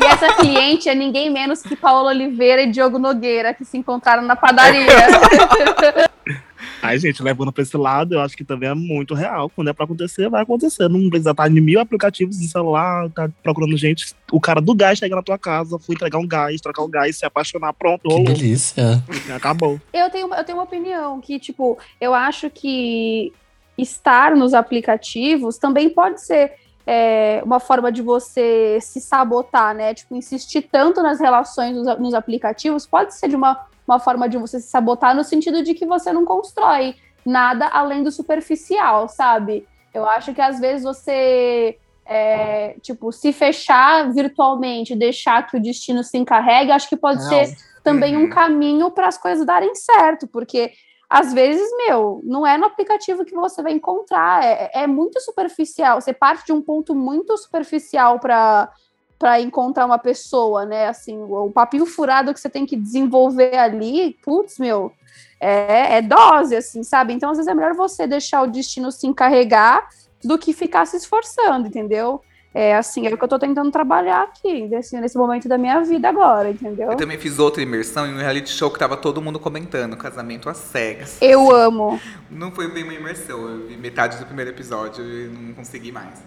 [SPEAKER 3] E é essa cliente é ninguém menos que Paola Oliveira e Diogo Nogueira, que se encontraram na padaria.
[SPEAKER 4] Ai, gente, levando pra esse lado, eu acho que também é muito real. Quando é pra acontecer, vai acontecer. Não precisa estar em mil aplicativos de celular, tá procurando gente. O cara do gás chega na tua casa, fui entregar um gás, trocar o gás, se apaixonar, pronto,
[SPEAKER 5] Que delícia.
[SPEAKER 4] Acabou.
[SPEAKER 3] Eu tenho, eu tenho uma opinião que, tipo, eu acho que estar nos aplicativos também pode ser é, uma forma de você se sabotar, né? Tipo, insistir tanto nas relações nos, nos aplicativos pode ser de uma, uma forma de você se sabotar no sentido de que você não constrói nada além do superficial, sabe? Eu acho que às vezes você, é, tipo, se fechar virtualmente, deixar que o destino se encarregue, acho que pode
[SPEAKER 4] Não.
[SPEAKER 3] ser também um
[SPEAKER 2] Uhum.
[SPEAKER 3] caminho para as coisas darem certo, porque às vezes, meu, não é no aplicativo que você vai encontrar, é, é muito superficial. Você parte de um ponto muito superficial para para encontrar uma pessoa, né? Assim, o, papinho furado que você tem que desenvolver ali, putz, meu, é, é dose, assim, sabe? Então, às vezes é melhor você deixar o destino se encarregar do que ficar se esforçando, entendeu? É assim, é o que eu tô tentando trabalhar aqui, nesse, nesse momento da minha vida agora, entendeu?
[SPEAKER 2] Eu também fiz outra imersão em um reality show que tava todo mundo comentando, casamento às cegas.
[SPEAKER 3] Eu amo.
[SPEAKER 2] Não foi bem uma imersão, eu vi metade do primeiro episódio e não consegui mais.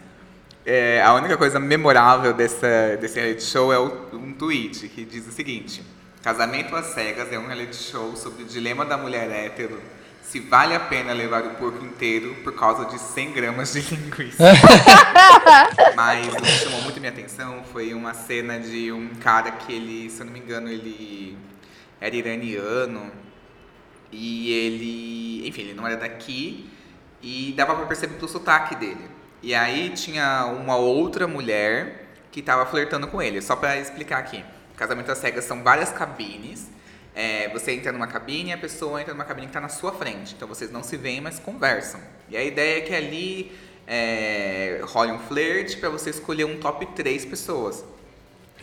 [SPEAKER 2] É, a única coisa memorável dessa, desse reality show é o- um tweet que diz o seguinte: Casamento às cegas é um reality show sobre o dilema da mulher hétero. Se vale a pena levar o porco inteiro por causa de 100 gramas de linguiça. Mas o que chamou muito minha atenção foi uma cena de um cara que ele, se eu não me engano, ele era iraniano. E ele, enfim, ele não era daqui e dava pra perceber pelo sotaque dele. E aí tinha uma outra mulher que tava flertando com ele. Só pra explicar aqui. Casamento às cegas são várias cabines. É, você entra numa cabine e a pessoa entra numa cabine que tá na sua frente. Então vocês não se veem, mas conversam. E a ideia é que ali é, role um flerte pra você escolher um top 3 pessoas.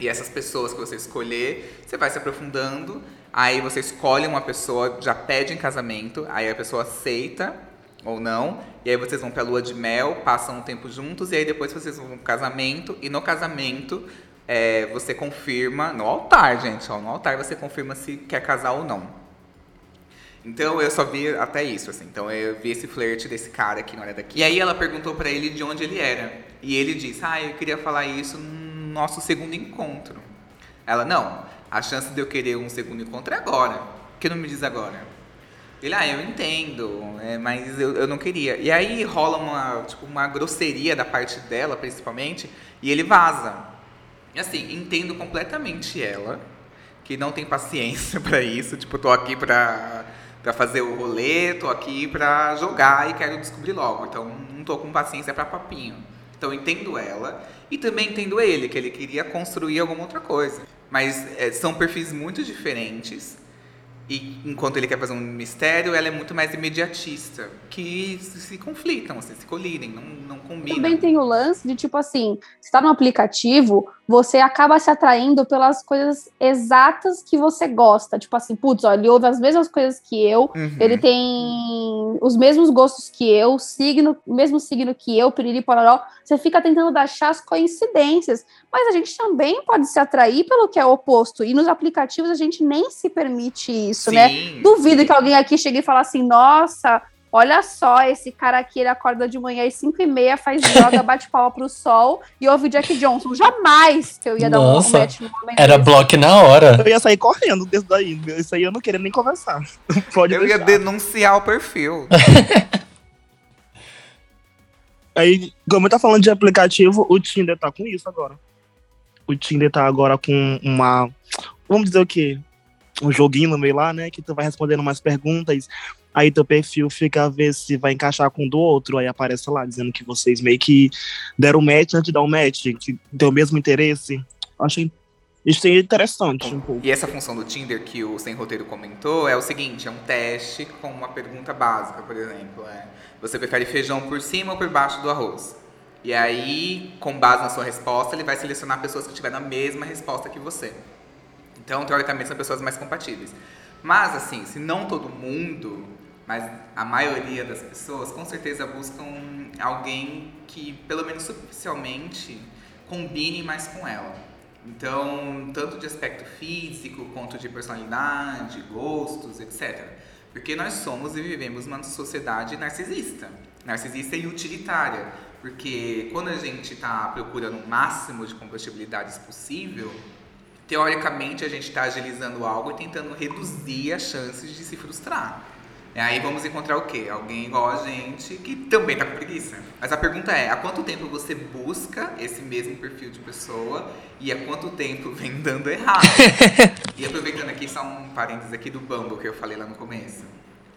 [SPEAKER 2] E essas pessoas que você escolher, você vai se aprofundando. Aí você escolhe uma pessoa, já pede em casamento, aí a pessoa aceita ou não. E aí vocês vão pra lua de mel, passam um tempo juntos, e aí depois vocês vão pro casamento. E no casamento é, você confirma, no altar, gente, ó, no altar você confirma se quer casar ou não. Então eu só vi até isso, assim. Então eu vi esse flerte desse cara que não era daqui. E aí ela perguntou pra ele de onde ele era. E ele disse: Ah, eu queria falar isso no nosso segundo encontro. Ela, não, a chance de eu querer um segundo encontro é agora. Por que não me diz agora? Ele, ah, eu entendo, é, mas eu, eu não queria. E aí rola uma, tipo, uma grosseria da parte dela, principalmente, e ele vaza. E assim, entendo completamente ela, que não tem paciência pra isso. Tipo, tô aqui pra, pra fazer o rolê, tô aqui pra jogar e quero descobrir logo. Então, não tô com paciência pra papinho. Então, entendo ela e também entendo ele, que ele queria construir alguma outra coisa. Mas é, são perfis muito diferentes. E enquanto ele quer fazer um mistério, ela é muito mais imediatista. Que se, conflitam, assim, se colidem, não, não combinam.
[SPEAKER 3] Também tem o lance de, tipo assim, você tá no aplicativo, você acaba se atraindo pelas coisas exatas que você gosta. Tipo assim, putz, ó, ele ouve as mesmas coisas que eu,
[SPEAKER 2] Uhum.
[SPEAKER 3] ele tem os mesmos gostos que eu, signo, o mesmo signo que eu, piriri, pororó. Você fica tentando achar as coincidências. Mas a gente também pode se atrair pelo que é oposto. E nos aplicativos a gente nem se permite isso, né?
[SPEAKER 2] Sim.
[SPEAKER 3] Duvido que alguém aqui chegue e fale assim, nossa, olha só, esse cara aqui, ele acorda de manhã às 5 e meia, faz yoga, bate pau pro sol e ouve Jack Johnson. Jamais que eu ia dar um
[SPEAKER 5] Nossa,
[SPEAKER 3] match no momento
[SPEAKER 5] Era bloco na hora.
[SPEAKER 4] Eu ia sair correndo desse daí. Isso aí eu não queria nem conversar. Pode
[SPEAKER 2] Eu ia
[SPEAKER 4] deixar.
[SPEAKER 2] denunciar o perfil.
[SPEAKER 4] Aí, como tá falando de aplicativo, o Tinder tá com isso agora. O Tinder tá agora com uma. Vamos dizer o quê? Um joguinho no meio lá, né? Que tu vai respondendo umas perguntas. Aí teu perfil fica a ver se vai encaixar com o do outro. Aí aparece lá dizendo que vocês meio que deram match antes de dar um match, que tem o mesmo interesse. Achei isso é interessante um pouco.
[SPEAKER 2] E essa função do Tinder que o Sem Roteiro comentou é o seguinte: é um teste com uma pergunta básica, por exemplo. É, você prefere feijão por cima ou por baixo do arroz? E aí, com base na sua resposta, ele vai selecionar pessoas que tiveram a mesma resposta que você. Então, teoricamente, são pessoas mais compatíveis. Mas, assim, se não todo mundo, mas a maioria das pessoas, com certeza buscam alguém que, pelo menos superficialmente, combine mais com ela. Então, tanto de aspecto físico, quanto de personalidade, gostos, etc. Porque nós somos e vivemos uma sociedade narcisista. Narcisista e utilitária. Porque quando a gente está procurando o máximo de compatibilidades possível, teoricamente a gente está agilizando algo e tentando reduzir as chances de se frustrar. E aí vamos encontrar o quê? Alguém igual a gente que também tá com preguiça. Mas a pergunta é, há quanto tempo você busca esse mesmo perfil de pessoa e há quanto tempo vem dando errado? e aproveitando aqui só um parênteses aqui do Bumble que eu falei lá no começo.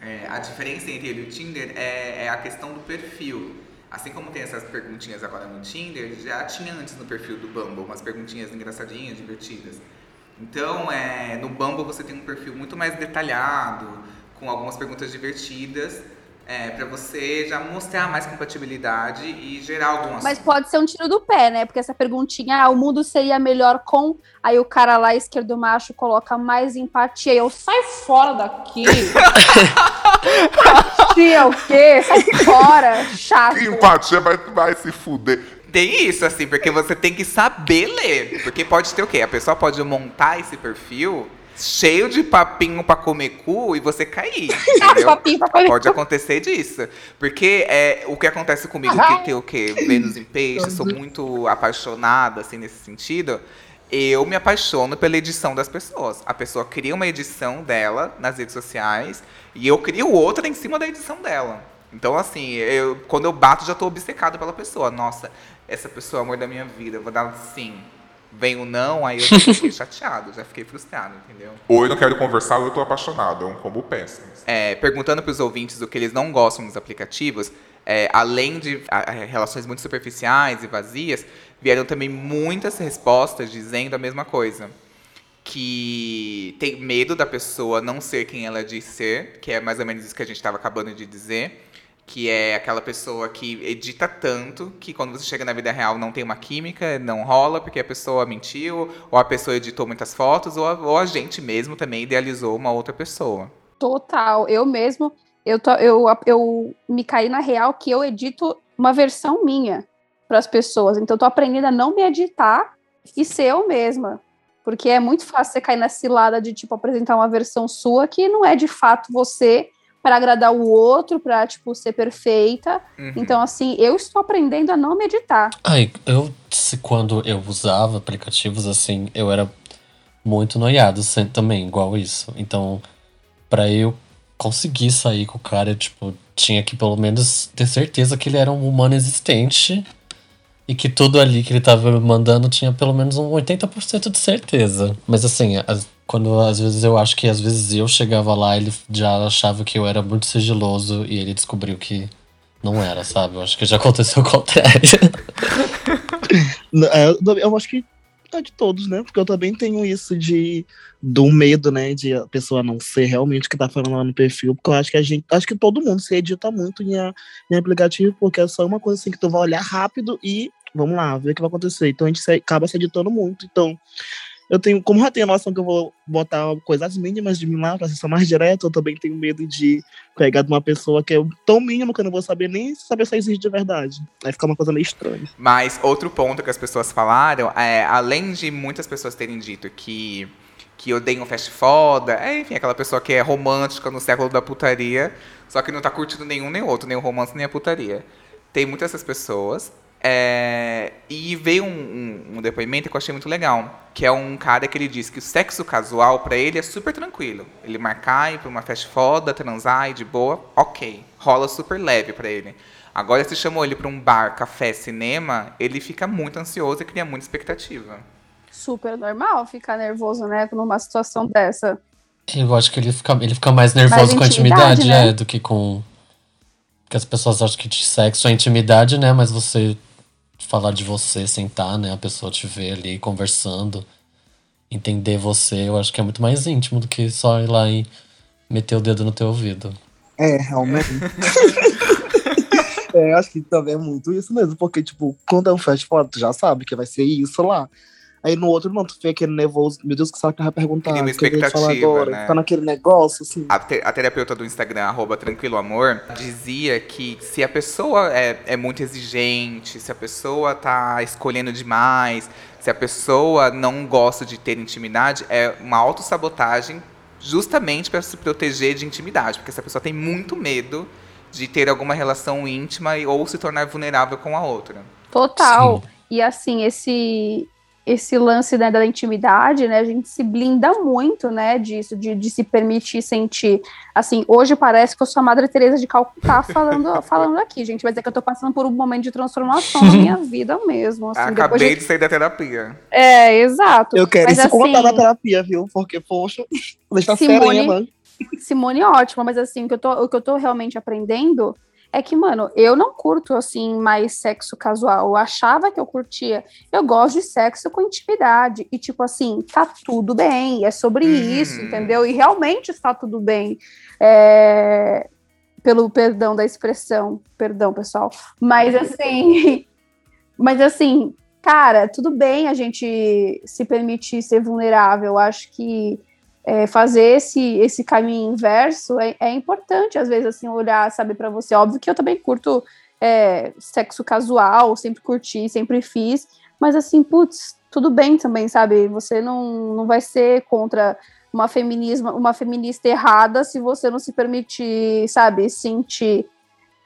[SPEAKER 2] É, a diferença entre ele e o Tinder é, é a questão do perfil. Assim como tem essas perguntinhas agora no Tinder, já tinha antes no perfil do Bumble umas perguntinhas engraçadinhas, divertidas. Então, é, no Bumble você tem um perfil muito mais detalhado, com algumas perguntas divertidas, é, para você já mostrar mais compatibilidade e gerar algumas.
[SPEAKER 3] Mas pode ser um tiro do pé, né? Porque essa perguntinha, ah, o mundo seria melhor com. Aí o cara lá, esquerdo macho, coloca mais empatia. E eu sai fora daqui. empatia o quê? Sai fora. Chato.
[SPEAKER 1] Empatia vai, vai se fuder.
[SPEAKER 2] Tem isso, assim, porque você tem que saber ler. Porque pode ter o quê? A pessoa pode montar esse perfil cheio de papinho pra comer cu e você cair.
[SPEAKER 3] Papinho pra comer
[SPEAKER 2] Pode acontecer disso. Porque é, o que acontece comigo, que tem o quê? Vênus em peixe, sou muito apaixonada, assim, nesse sentido. Eu me apaixono pela edição das pessoas. A pessoa cria uma edição dela nas redes sociais e eu crio outra em cima da edição dela. Então, assim, eu, quando eu bato, já tô obcecado pela pessoa. Nossa, essa pessoa é o amor da minha vida. Eu vou dar sim. Vem o não, aí eu já fiquei chateado, já fiquei frustrado, entendeu?
[SPEAKER 1] Ou eu não quero conversar ou eu tô apaixonado. É um combo péssimo.
[SPEAKER 2] É, perguntando para os ouvintes o que eles não gostam dos aplicativos, é, além de a- relações muito superficiais e vazias, vieram também muitas respostas dizendo a mesma coisa. Que tem medo da pessoa não ser quem ela diz ser, que é mais ou menos isso que a gente estava acabando de dizer. Que é aquela pessoa que edita tanto que quando você chega na vida real não tem uma química, não rola porque a pessoa mentiu, ou a pessoa editou muitas fotos, ou a, ou a gente mesmo também idealizou uma outra pessoa.
[SPEAKER 3] Total. Eu mesmo, eu, tô, eu, eu me caí na real que eu edito uma versão minha para as pessoas. Então, eu tô aprendendo a não me editar e ser eu mesma. Porque é muito fácil você cair na cilada de, tipo, apresentar uma versão sua que não é de fato você para agradar o outro, para tipo, ser perfeita.
[SPEAKER 2] Uhum.
[SPEAKER 3] Então, assim, eu estou aprendendo a não me editar.
[SPEAKER 5] Ai, eu, quando eu usava aplicativos assim, eu era muito noiado sem- também, igual isso. Então, pra eu conseguir sair com o cara, eu, tipo, tinha que pelo menos ter certeza que ele era um humano existente e que tudo ali que ele tava me mandando tinha pelo menos um 80% de certeza. Mas assim, as- quando às vezes eu acho que às vezes eu chegava lá, ele já achava que eu era muito sigiloso e ele descobriu que não era, sabe? Eu acho que já aconteceu o contrário.
[SPEAKER 4] É, Eu, eu acho que é de todos, né? Porque eu também tenho isso de do medo, né? De a pessoa não ser realmente o que tá falando lá no perfil. Porque eu acho que a gente. Acho que todo mundo se edita muito em, a- em aplicativo, porque é só uma coisa assim que tu vai olhar rápido e vamos lá, ver o que vai acontecer. Então a gente se- acaba se editando muito. Então. Eu tenho, como já tenho a noção que eu vou botar coisas mínimas de mim lá pra ser mais direto, eu também tenho medo de pegar de uma pessoa que é tão mínimo que eu não vou saber nem saber se existe de verdade. Aí fica uma coisa meio estranha.
[SPEAKER 2] Mas outro ponto que as pessoas falaram é, além de muitas pessoas terem dito que que odeiam fast foda, é, enfim, aquela pessoa que é romântica no século da putaria, só que não tá curtindo nenhum nem outro, nem o romance nem a putaria. Tem muitas essas pessoas. É, e veio um, um- um depoimento que eu achei muito legal, que é um cara que ele diz que o sexo casual pra ele é super tranquilo. Ele marcar ir pra uma fast foda, transar e de boa, ok. Rola super leve pra ele. Agora, se chamou ele pra um bar, café, cinema, ele fica muito ansioso e cria muita expectativa.
[SPEAKER 3] Super normal ficar nervoso, né? Numa situação dessa.
[SPEAKER 5] Eu acho que ele fica, ele fica mais nervoso
[SPEAKER 3] Mais
[SPEAKER 5] com a
[SPEAKER 3] intimidade,
[SPEAKER 5] intimidade,
[SPEAKER 3] né?
[SPEAKER 5] é, do que com. Porque as pessoas acham que de sexo é intimidade, né? Mas você falar de você, sentar, né? A pessoa te ver ali conversando, entender você, eu acho que é muito mais íntimo do que só ir lá e meter o dedo no teu ouvido.
[SPEAKER 4] É, realmente. é, eu acho que também é muito isso mesmo, porque, tipo, quando é um fast food, tu já sabe que vai ser isso lá. Aí no outro não, tu fica aquele nervoso. Meu Deus, o que será que ela vai perguntar?
[SPEAKER 2] Cria uma expectativa,
[SPEAKER 4] agora?
[SPEAKER 2] né?
[SPEAKER 4] Fica naquele negócio, assim.
[SPEAKER 2] A, te- a terapeuta do Instagram, arroba Tranquilo Amor, dizia que se a pessoa é, é muito exigente, se a pessoa tá escolhendo demais, se a pessoa não gosta de ter intimidade, é uma autossabotagem justamente para se proteger de intimidade. Porque essa pessoa tem muito medo de ter alguma relação íntima ou se tornar vulnerável com a outra.
[SPEAKER 3] Total. E assim, esse esse lance né, da intimidade, né? A gente se blinda muito, né, disso, de, de se permitir sentir. Assim, hoje parece que eu sou a Madre Teresa de Calcutá falando, falando aqui, gente, mas é que eu tô passando por um momento de transformação na minha vida mesmo. Assim, depois
[SPEAKER 2] Acabei
[SPEAKER 3] de-
[SPEAKER 2] de sair da terapia.
[SPEAKER 3] É, exato.
[SPEAKER 4] Eu quero
[SPEAKER 3] Mas,
[SPEAKER 4] isso
[SPEAKER 3] assim,
[SPEAKER 4] na terapia, viu? Porque, poxa, deixa
[SPEAKER 3] Simone-
[SPEAKER 4] serena.
[SPEAKER 3] Simone é ótima, mas assim, o que, eu tô, o que eu tô realmente aprendendo é que, mano, eu não curto, assim, mais sexo casual. Eu achava que eu curtia. Eu gosto de sexo com intimidade. E, tipo assim, tá tudo bem. É sobre
[SPEAKER 2] Uhum.
[SPEAKER 3] isso, entendeu? E realmente está tudo bem. É, Pelo perdão da expressão. Perdão, pessoal. Mas, assim... Mas, assim, cara, tudo bem a gente se permitir ser vulnerável. Eu acho que é, fazer esse, esse caminho inverso é, é importante, às vezes, assim, olhar, sabe, para você. Óbvio que eu também curto é, sexo casual, sempre curti, sempre fiz, mas assim, putz, tudo bem também, sabe? Você não, não vai ser contra uma feminismo, uma feminista errada se você não se permitir, sabe, sentir.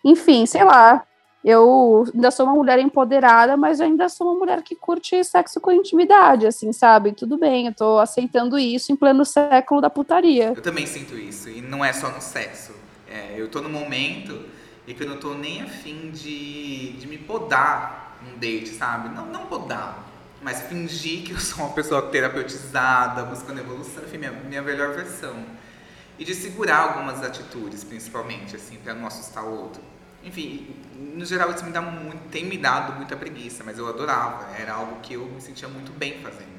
[SPEAKER 3] Enfim, sei lá. Eu ainda sou uma mulher empoderada, mas ainda sou uma mulher que curte sexo com intimidade, assim, sabe? Tudo bem, eu tô aceitando isso em pleno século da putaria.
[SPEAKER 2] Eu também sinto isso, e não é só no sexo. É, eu tô no momento e que eu não tô nem afim de, de me podar num date, sabe? Não, não podar, mas fingir que eu sou uma pessoa terapeutizada, buscando evolução, enfim, minha, minha melhor versão. E de segurar algumas atitudes, principalmente, assim, pra não assustar o outro. Enfim, no geral isso me dá muito, tem me dado muita preguiça, mas eu adorava, era algo que eu me sentia muito bem fazendo.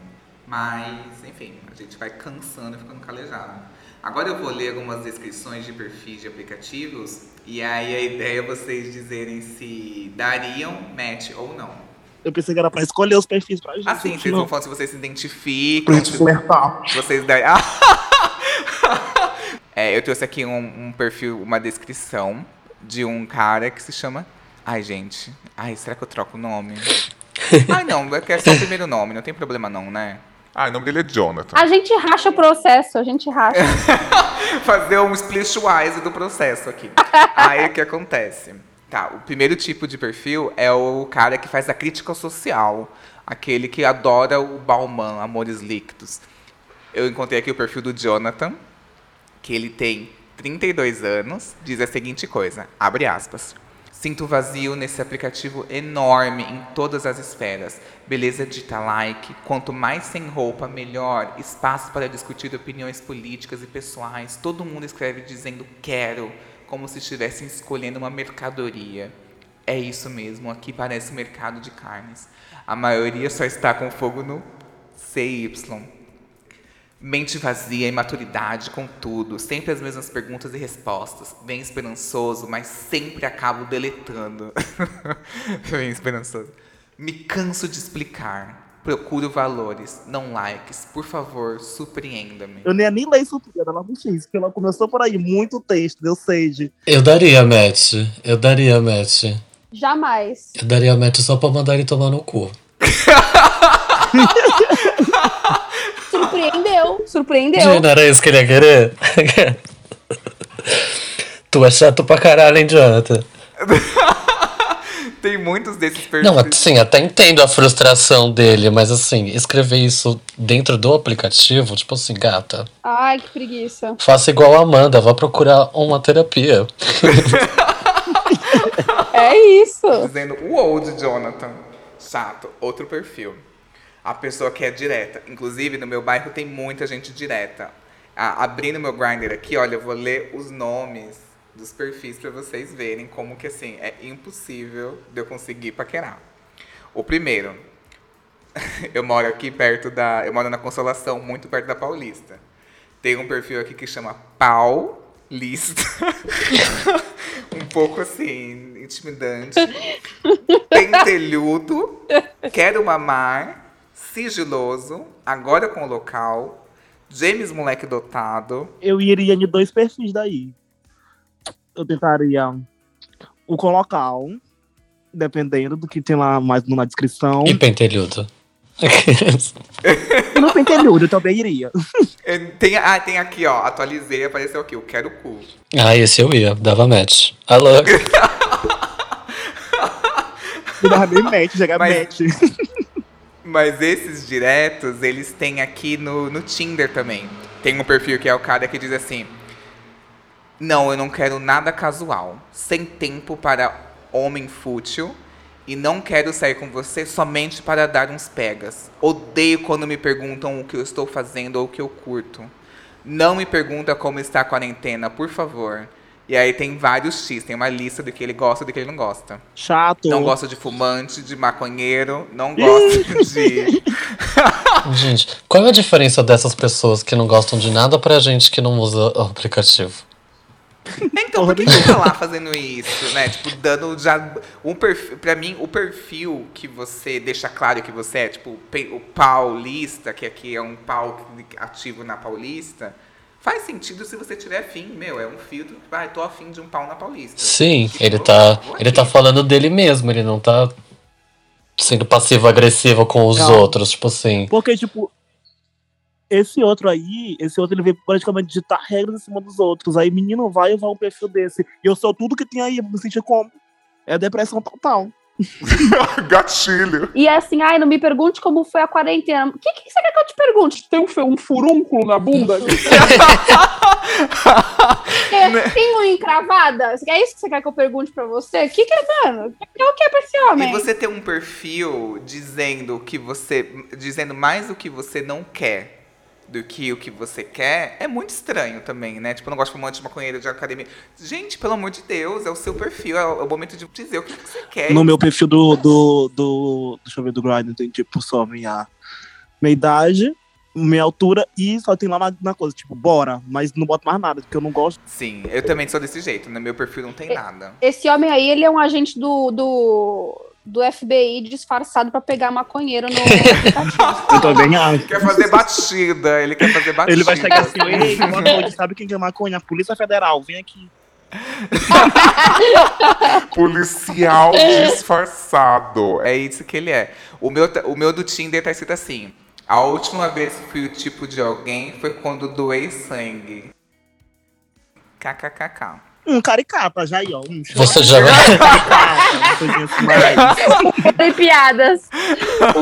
[SPEAKER 2] Mas, enfim, a gente vai cansando e ficando calejado. Agora eu vou ler algumas descrições de perfis de aplicativos e aí a ideia é vocês dizerem se dariam match ou não.
[SPEAKER 4] Eu pensei que era pra escolher os perfis pra gente.
[SPEAKER 2] Assim, vocês
[SPEAKER 4] não.
[SPEAKER 2] vão falando se vocês se identificam.
[SPEAKER 4] Pra gente
[SPEAKER 2] se
[SPEAKER 4] flertar.
[SPEAKER 2] vocês dariam. é, eu trouxe aqui um, um perfil, uma descrição de um cara que se chama. Ai, gente. Ai, será que eu troco o nome? Ai, não, é que é só o primeiro nome, não tem problema não, né?
[SPEAKER 1] Ah, o nome dele é Jonathan.
[SPEAKER 3] A gente racha o processo, a gente racha.
[SPEAKER 2] fazer um splitwise do processo aqui. Aí o que acontece? Tá, o primeiro tipo de perfil é o cara que faz a crítica social, aquele que adora o Bauman, Amores Líquidos. Eu encontrei aqui o perfil do Jonathan, que ele tem 32 anos, diz a seguinte coisa, abre aspas. Sinto vazio nesse aplicativo enorme em todas as esferas. Beleza dita like, quanto mais sem roupa, melhor. Espaço para discutir opiniões políticas e pessoais. Todo mundo escreve dizendo quero, como se estivessem escolhendo uma mercadoria. É isso mesmo, aqui parece mercado de carnes. A maioria só está com fogo no CY. Mente vazia, imaturidade com tudo, sempre as mesmas perguntas e respostas. Bem esperançoso, mas sempre acabo deletando. Bem esperançoso. Me canso de explicar. Procuro valores, não likes. Por favor, surpreenda-me.
[SPEAKER 4] Eu nem, nem leio isso tudo, ela não fiz, porque ela começou por aí, muito texto, deu sede.
[SPEAKER 5] Eu daria match. Eu daria match.
[SPEAKER 3] Jamais.
[SPEAKER 5] Eu daria match só pra mandar ele tomar no cu.
[SPEAKER 3] Surpreendeu, surpreendeu.
[SPEAKER 5] Não era isso que ele ia querer? tu é chato pra caralho, hein, Jonathan?
[SPEAKER 2] Tem muitos desses perfis.
[SPEAKER 5] Não, assim, até entendo a frustração dele, mas assim, escrever isso dentro do aplicativo, tipo assim, gata,
[SPEAKER 3] Ai, que preguiça.
[SPEAKER 5] faça igual a Amanda, vá procurar uma terapia.
[SPEAKER 3] É isso.
[SPEAKER 2] Dizendo o old Jonathan. Chato. Outro perfil. A pessoa que é direta. Inclusive, no meu bairro tem muita gente direta. Ah, abrindo meu grinder aqui, olha, eu vou ler os nomes dos perfis para vocês verem como que assim é impossível de eu conseguir paquerar. O primeiro, eu moro aqui perto da, eu moro na Consolação, muito perto da Paulista. Tem um perfil aqui que chama Paulista. um pouco assim intimidante. Pentelhudo, quero mamar, sigiloso, agora com o local, James moleque dotado.
[SPEAKER 4] Eu iria de dois perfis daí. Eu tentaria o com local, dependendo do que tem lá mais na descrição.
[SPEAKER 5] E pentelhudo.
[SPEAKER 4] E no pentelhudo eu também iria.
[SPEAKER 2] Tem, ah, tem aqui, ó, atualizei, apareceu aqui, eu quero cu.
[SPEAKER 5] ah, esse eu ia, dava match. Alô?
[SPEAKER 4] Me dava bem match, jogar
[SPEAKER 2] Mas-
[SPEAKER 4] match.
[SPEAKER 2] Mas esses diretos, eles têm aqui no, no Tinder também. Tem um perfil que é o cara que diz assim: Não, eu não quero nada casual. Sem tempo para homem fútil. E não quero sair com você somente para dar uns pegas. Odeio quando me perguntam o que eu estou fazendo ou o que eu curto. Não me pergunta como está a quarentena, por favor. E aí tem vários X, tem uma lista do que ele gosta e do que ele não gosta.
[SPEAKER 4] Chato.
[SPEAKER 2] Não gosta de fumante, de maconheiro, não gosta de.
[SPEAKER 5] Gente, qual é a diferença dessas pessoas que não gostam de nada pra gente que não usa o aplicativo?
[SPEAKER 2] Então, por que que tá lá fazendo isso, né? Tipo, dando já. Um perfil, pra mim, o perfil que você deixa claro que você é, tipo, o paulista, que aqui é um pau ativo na paulista, faz sentido se você tiver afim. Meu, é um filtro. Vai, tô afim de um pau na paulista.
[SPEAKER 5] Sim,
[SPEAKER 2] Tipo,
[SPEAKER 5] ele tá, ele tá falando dele mesmo, ele não tá sendo passivo-agressivo com os
[SPEAKER 4] Não.
[SPEAKER 5] outros, tipo assim.
[SPEAKER 4] Porque, tipo, esse outro aí, esse outro ele veio praticamente ditar regras em cima dos outros. Aí, menino, vai eu vou um perfil desse. E eu sou tudo que tem aí, eu me sentir como. É depressão total.
[SPEAKER 1] Gatilho.
[SPEAKER 3] E é assim, ai, não me pergunte como foi a quarentena. O que, que você quer que eu te pergunte?
[SPEAKER 6] Tem um, um furúnculo na bunda?
[SPEAKER 3] É, tem unha encravada? É isso que você quer que eu pergunte pra você? O que que é, mano? O que é pra esse homem?
[SPEAKER 2] E você ter um perfil dizendo que você. dizendo mais o que você não quer do que o que você quer, é muito estranho também, né? Tipo, eu não gosto de fumante, de maconheiro, de academia. Gente, pelo amor de Deus, é o seu perfil, é o, é o momento de dizer o que que você quer.
[SPEAKER 4] No meu perfil do. do, do deixa eu ver, do Grindr, tem tipo só minha, minha idade, minha altura e só tem lá na, na coisa, tipo, bora. Mas não boto mais nada, porque eu não gosto.
[SPEAKER 2] Sim, eu também sou desse jeito. No meu perfil não tem nada.
[SPEAKER 3] Esse homem aí, ele é um agente do, do, do FBI disfarçado pra pegar maconheiro no aplicativo.
[SPEAKER 4] Eu também acho.
[SPEAKER 2] Quer fazer batida, ele quer fazer batida.
[SPEAKER 4] Ele vai chegar assim, ei, noite, sabe quem que é maconha? Polícia Federal, vem aqui.
[SPEAKER 1] Policial disfarçado.
[SPEAKER 2] É isso que ele é. O meu, o meu do Tinder tá escrito assim. A última vez que fui o tipo de alguém foi quando doei sangue. KKKK.
[SPEAKER 4] Um caricata, já aí, ó. Um
[SPEAKER 5] Você já
[SPEAKER 4] Caricata, assim, mais.
[SPEAKER 3] Tem piadas.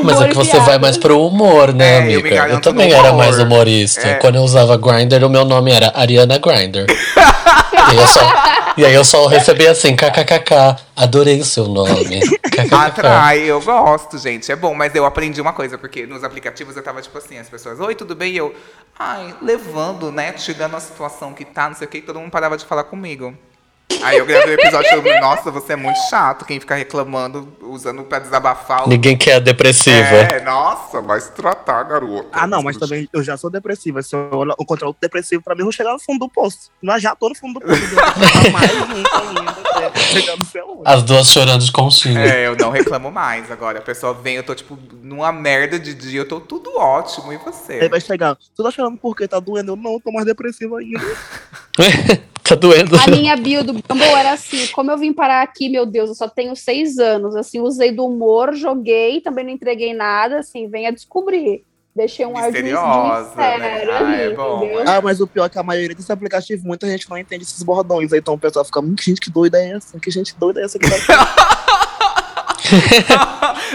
[SPEAKER 5] Mas é que você
[SPEAKER 3] piadas.
[SPEAKER 5] vai mais pro humor, né,
[SPEAKER 2] É, eu
[SPEAKER 5] amiga? Eu,
[SPEAKER 2] garanto
[SPEAKER 5] também era mais humorista.
[SPEAKER 2] É.
[SPEAKER 5] Quando eu usava Grindr, o meu nome era Ariana Grindr. e, aí eu só, e aí eu só recebia assim, kkkk, adorei o seu nome. KKKK.
[SPEAKER 2] Atrai, eu gosto, gente. É bom, mas eu aprendi uma coisa, porque nos aplicativos eu tava tipo assim, as pessoas, oi, tudo bem? E eu, ai, levando, né? Tirando a situação que tá, não sei o que, e todo mundo parava de falar comigo. Aí eu gravei o episódio e eu, nossa, você é muito chato, quem fica reclamando, usando pra desabafar. o-
[SPEAKER 5] Ninguém quer depressiva.
[SPEAKER 2] É, nossa.
[SPEAKER 1] Vai se tratar, garota.
[SPEAKER 4] Ah, não, mas também eu já sou depressiva. Se eu olhar- encontrar outro depressivo, pra mim, eu vou chegar no fundo do poço. Mas já tô no fundo do poço. Mais ainda, no céu.
[SPEAKER 5] As duas chorando de conchinha.
[SPEAKER 2] É, eu não reclamo mais agora. A pessoa vem, eu tô, tipo, numa merda de dia, eu tô tudo ótimo, e
[SPEAKER 4] Aí
[SPEAKER 2] você?
[SPEAKER 4] vai chegar, tu tá chorando porque tá doendo? Eu não, tô mais depressivo ainda.
[SPEAKER 5] tá doendo.
[SPEAKER 3] A minha bio do Bumble era assim: como eu vim parar aqui, meu Deus, eu só tenho seis anos. Assim, usei do humor, joguei, também não entreguei nada. Assim, venha descobrir. Deixei um ar de mistério
[SPEAKER 2] né? Ah,
[SPEAKER 3] ali,
[SPEAKER 2] é bom, é.
[SPEAKER 4] Ah, mas o pior é que a maioria desses aplicativos, muita gente não entende esses bordões. Aí então o pessoal fica, hum, que gente que doida é essa? Que gente doida é essa que tá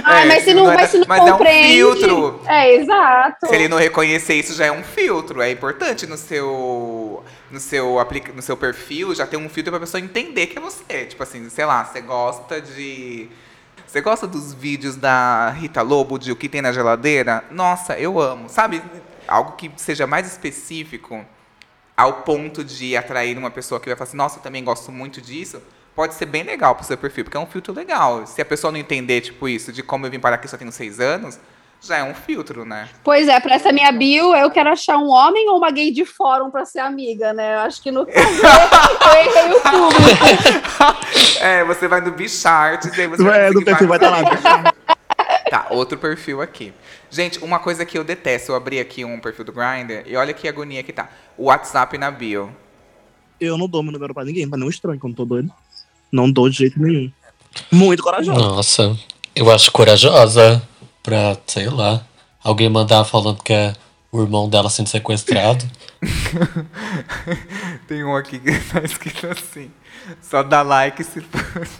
[SPEAKER 3] Ah,
[SPEAKER 2] É,
[SPEAKER 3] mas se não,
[SPEAKER 2] é-
[SPEAKER 3] mas se não
[SPEAKER 2] mas é um
[SPEAKER 3] compreende.
[SPEAKER 2] filtro.
[SPEAKER 3] É, exato.
[SPEAKER 2] Se ele não reconhecer isso, já é um filtro. É importante no seu, no seu, aplica, no seu perfil já ter um filtro pra pessoa entender que é você. Tipo assim, sei lá, você gosta de. Você gosta dos vídeos da Rita Lobo de o que tem na geladeira? Nossa, eu amo. Sabe? Algo que seja mais específico ao ponto de atrair uma pessoa que vai falar assim, nossa, eu também gosto muito disso, pode ser bem legal pro seu perfil, porque é um filtro legal. Se a pessoa não entender, tipo, isso, de como eu vim parar aqui só tenho seis anos, já é um filtro, né?
[SPEAKER 3] Pois é, pra essa minha bio, eu quero achar um homem ou uma gay de fórum pra ser amiga, né? Eu acho que no caso eu errei o público.
[SPEAKER 2] É, você vai no Bicharts e aí você
[SPEAKER 4] É,
[SPEAKER 2] vai
[SPEAKER 4] no perfil vai estar lá.
[SPEAKER 2] Tá, outro perfil aqui. Gente, uma coisa que eu detesto, eu abri aqui um perfil do Grindr e olha que agonia que tá. O WhatsApp na bio.
[SPEAKER 4] Eu não dou meu número pra ninguém, pra nenhum estranho, quando tô doido. Não dou de jeito nenhum. Muito corajoso.
[SPEAKER 5] Nossa, eu acho corajosa pra, sei lá, alguém mandar falando que é o irmão dela sendo sequestrado.
[SPEAKER 2] Tem um aqui que tá escrito assim. Só dá like se for.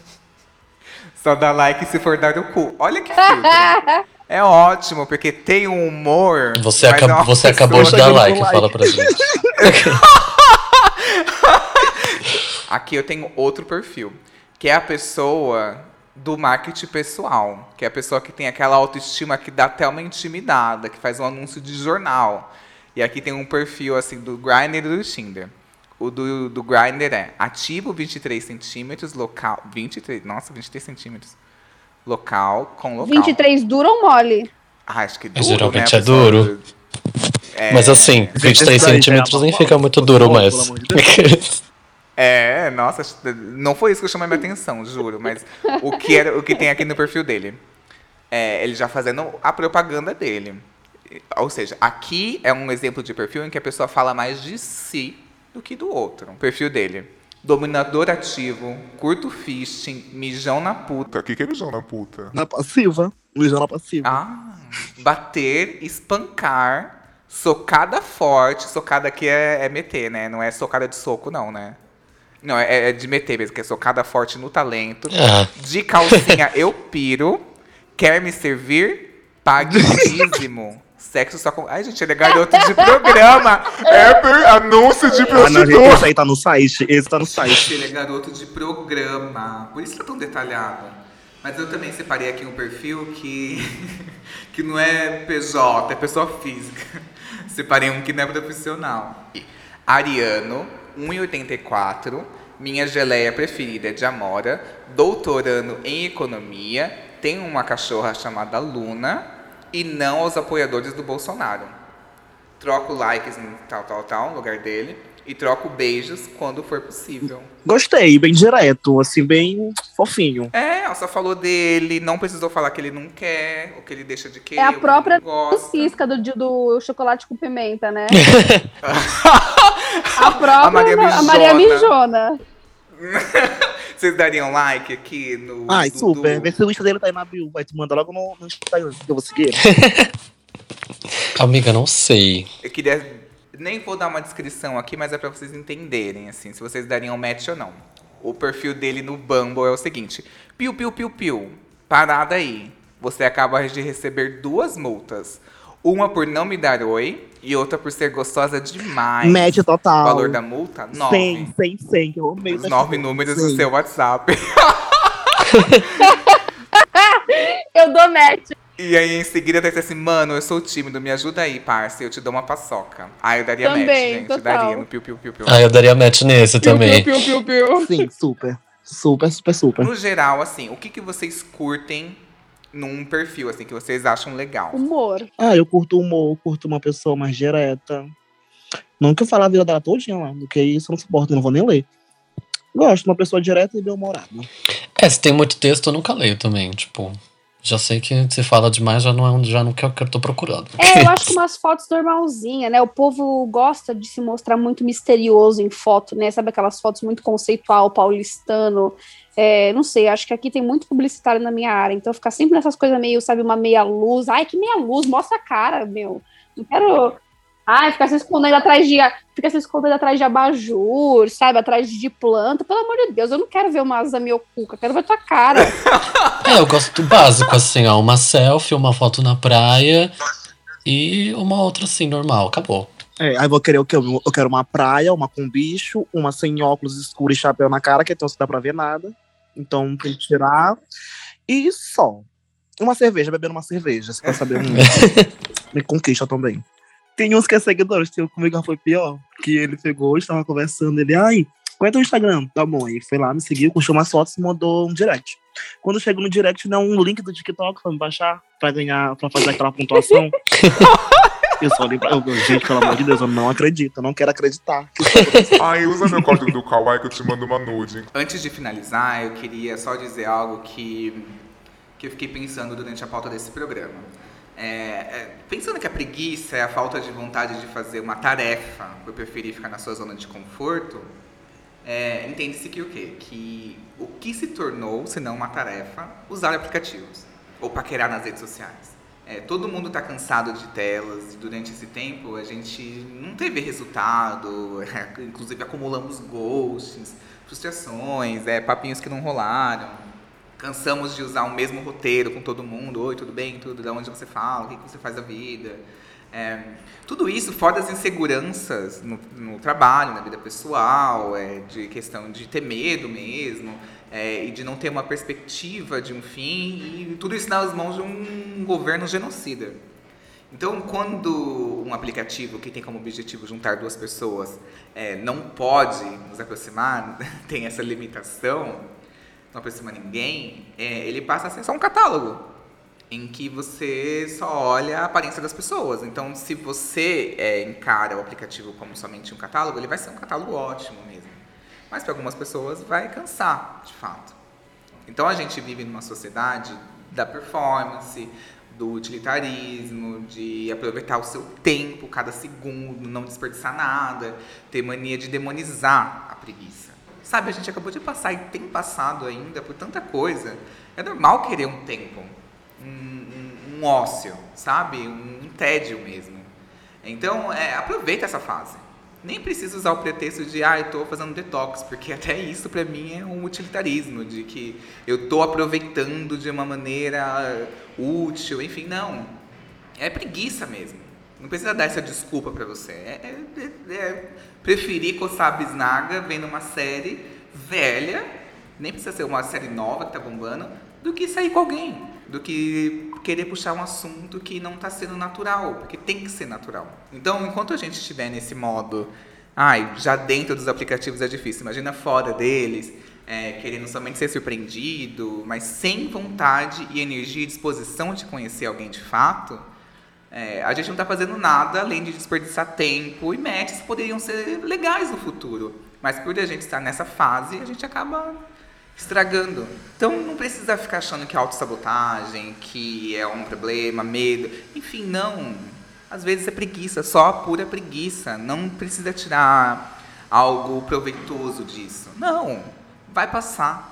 [SPEAKER 2] Só dá like se for dar o cu. Olha que filtro. É ótimo, porque tem um humor.
[SPEAKER 5] Você, acab-
[SPEAKER 2] é
[SPEAKER 5] você acabou de dar like,
[SPEAKER 4] like.
[SPEAKER 5] fala pra gente.
[SPEAKER 2] Aqui eu tenho outro perfil, que é a pessoa do marketing pessoal, que é a pessoa que tem aquela autoestima que dá até uma intimidada, que faz um anúncio de jornal. E aqui tem um perfil assim do Grindr e do Tinder. O do, do Grindr é ativo 23 centímetros, local 23, nossa, 23 centímetros. Local com local.
[SPEAKER 3] 23 duro ou mole?
[SPEAKER 2] Ah, acho que duro,
[SPEAKER 5] Geralmente
[SPEAKER 2] né?
[SPEAKER 5] é duro.
[SPEAKER 2] É,
[SPEAKER 5] Mas assim, 23
[SPEAKER 4] esse daí
[SPEAKER 5] centímetros
[SPEAKER 4] é
[SPEAKER 5] nem fica muito
[SPEAKER 4] pelo
[SPEAKER 5] duro, mas.
[SPEAKER 2] É, nossa, não foi isso que chamou minha atenção, juro. Mas o que, era, o que tem aqui no perfil dele? É, ele já fazendo a propaganda dele. Ou seja, aqui é um exemplo de perfil em que a pessoa fala mais de si do que do outro. O perfil dele. Dominador ativo, curto fisting, mijão na puta.
[SPEAKER 1] O que, que é mijão na puta?
[SPEAKER 4] Na passiva. Luizão na passiva.
[SPEAKER 2] Ah, bater, espancar, socada forte. Socada aqui é, é meter, né? Não é socada de soco, não, né? Não, é, é de meter mesmo, que é socada forte no talento.
[SPEAKER 5] Ah,
[SPEAKER 2] De calcinha eu piro. Quer me servir? Pague o dízimo. Sexo só com. Ai, gente, ele é garoto de programa.
[SPEAKER 1] É anúncio de
[SPEAKER 4] Ah, não,
[SPEAKER 1] prostituta.
[SPEAKER 4] esse aí tá no site. Esse tá no site.
[SPEAKER 2] Ele é garoto de programa. Por isso que é tão detalhado. Mas eu também separei aqui um perfil que, que não é PJ, é pessoa física. Separei um que não é profissional. Ariano, 1,84. Minha geleia preferida é de Amora. Doutorando em economia. Tem uma cachorra chamada Luna. E não aos apoiadores do Bolsonaro. Troco likes no tal, tal, tal, no lugar dele. E troco beijos quando for possível.
[SPEAKER 4] Gostei, bem direto, assim, bem fofinho.
[SPEAKER 2] É, ela só falou dele, não precisou falar que ele não quer, o que ele deixa de querer.
[SPEAKER 3] É a própria. Cisca do, do chocolate com pimenta, né? a própria
[SPEAKER 2] A Maria
[SPEAKER 3] a Maria
[SPEAKER 2] Mijona.
[SPEAKER 3] Mijona.
[SPEAKER 2] Vocês dariam like aqui no.
[SPEAKER 4] Ai,
[SPEAKER 2] do-
[SPEAKER 4] super.
[SPEAKER 2] do-
[SPEAKER 4] Vê se o Insta dele tá aí na bio. Vai te mandar logo no, no Instagram que eu vou seguir.
[SPEAKER 5] amiga, não sei.
[SPEAKER 2] Eu queria. Nem vou dar uma descrição aqui, mas é pra vocês entenderem, assim, se vocês dariam match ou não. O perfil dele no Bumble é o seguinte: piu, piu, piu, piu. Parada aí. Você acaba de receber duas multas. Uma por não me dar oi e outra por ser gostosa demais.
[SPEAKER 4] Match
[SPEAKER 2] O
[SPEAKER 4] total.
[SPEAKER 2] valor da multa? Nove.
[SPEAKER 4] 100, 100, 100, que eu amei.
[SPEAKER 2] Os nove números
[SPEAKER 4] Sim.
[SPEAKER 2] do seu WhatsApp.
[SPEAKER 3] Eu dou match.
[SPEAKER 2] E aí em seguida ser assim, mano, eu sou tímido, me ajuda aí, parça, eu te dou uma paçoca. Aí eu daria
[SPEAKER 3] Também,
[SPEAKER 2] match, gente.
[SPEAKER 3] total.
[SPEAKER 2] Daria no piu, piu, piu, piu.
[SPEAKER 5] Ah, eu daria match nesse também.
[SPEAKER 6] Piu, piu, piu, piu.
[SPEAKER 4] Sim, super. Super, super, super.
[SPEAKER 2] No geral, assim, o que, que vocês curtem num perfil, assim, que vocês acham legal?
[SPEAKER 3] Humor.
[SPEAKER 4] Ah, eu curto humor, curto uma pessoa mais direta. Não que eu falar a vida dela todinha lá, do que isso eu não suporto, eu não vou nem ler. Gosto de uma pessoa direta e bem-humorada.
[SPEAKER 5] É, se tem muito texto, eu nunca leio também. Tipo, já sei que se fala demais, já não é um- já não que eu que eu tô procurando.
[SPEAKER 3] É, eu acho que umas fotos normalzinha, né? O povo gosta de se mostrar muito misterioso em foto, né? Sabe aquelas fotos muito conceitual, paulistano. É, não sei, acho que aqui tem muito publicitário na minha área, então ficar sempre nessas coisas meio, sabe, uma meia luz. Ai, que meia luz, mostra a cara, meu. Não quero. Ai, ficar se escondendo atrás de. Fica se escondendo atrás de abajur, sabe? Atrás de planta. Pelo amor de Deus, eu não quero ver uma asa meio cuca, quero ver tua cara.
[SPEAKER 5] É, eu gosto do básico, assim, ó. Uma selfie, uma foto na praia e uma outra assim, normal. Acabou.
[SPEAKER 4] É, aí vou querer o quê? Eu eu quero uma praia, uma com bicho, uma sem óculos escuros e chapéu na cara, que então não dá pra ver nada. Então tem que tirar. E só. Uma cerveja, bebendo uma cerveja, se quer saber. Me conquista também. Tem uns que é seguidores, tem um comigo já foi pior. Que ele pegou, estava conversando, ele, ai, qual é teu Instagram? Tá bom, aí foi lá, me seguiu, curtiu umas fotos e mandou um direct. Quando chego no direct, dá um link do TikTok pra me baixar, pra ganhar, pra fazer aquela pontuação. Eu só olhei pra. eu, Gente, pelo amor de Deus, eu não acredito, eu não quero acreditar. que.
[SPEAKER 1] Ai, usa meu código do Kawaii que eu te mando uma nude.
[SPEAKER 2] Antes de finalizar, eu queria só dizer algo que que eu fiquei pensando durante a pauta desse programa. É, é, pensando que a preguiça é a falta de vontade de fazer uma tarefa por preferir ficar na sua zona de conforto, é, entende-se que o quê? Que o que se tornou, se não uma tarefa, usar aplicativos ou paquerar nas redes sociais. É, todo mundo está cansado de telas e durante esse tempo a gente não teve resultado, inclusive acumulamos ghosts, frustrações, é, papinhos que não rolaram. Cansamos de usar o mesmo roteiro com todo mundo. Oi, tudo bem? Tudo? De onde você fala? O que você faz da vida? É, tudo isso fora das inseguranças no, no trabalho, na vida pessoal, é, de questão de ter medo mesmo, é, e de não ter uma perspectiva de um fim, e tudo isso nas mãos de um governo genocida. Então, quando um aplicativo que tem como objetivo juntar duas pessoas é, não pode nos aproximar, tem essa limitação, não aproxima ninguém, é, ele passa a ser só um catálogo em que você só olha a aparência das pessoas. Então, se você é, encara o aplicativo como somente um catálogo, ele vai ser um catálogo ótimo mesmo. Mas para algumas pessoas vai cansar, de fato. Então, a gente vive numa sociedade da performance, do utilitarismo, de aproveitar o seu tempo, cada segundo, não desperdiçar nada, ter mania de demonizar a preguiça. Sabe, a gente acabou de passar e tem passado ainda por tanta coisa. É normal querer um tempo um, um, um ócio, sabe? Um, um, tédio mesmo. Então, é, aproveita essa fase. Nem precisa usar o pretexto de, ah, eu estou fazendo detox, porque até isso para mim é um utilitarismo, de que eu estou aproveitando de uma maneira útil, enfim, não. É preguiça mesmo. Não precisa dar essa desculpa para você. É, é, é, preferir coçar a bisnaga vendo uma série velha, nem precisa ser uma série nova que tá bombando, do que sair com alguém do que querer puxar um assunto que não está sendo natural, porque tem que ser natural. Então, enquanto a gente estiver nesse modo, ai, já dentro dos aplicativos é difícil, imagina fora deles, é, querendo somente ser surpreendido, mas sem vontade e energia e disposição de conhecer alguém de fato, é, a gente não está fazendo nada além de desperdiçar tempo e metas que poderiam ser legais no futuro. Mas por a gente estar nessa fase, a gente acaba estragando. Então não precisa ficar achando que é autossabotagem, que é um problema, medo. Enfim, não. Às vezes é preguiça, só pura preguiça. Não precisa tirar algo proveitoso disso. Não. Vai passar.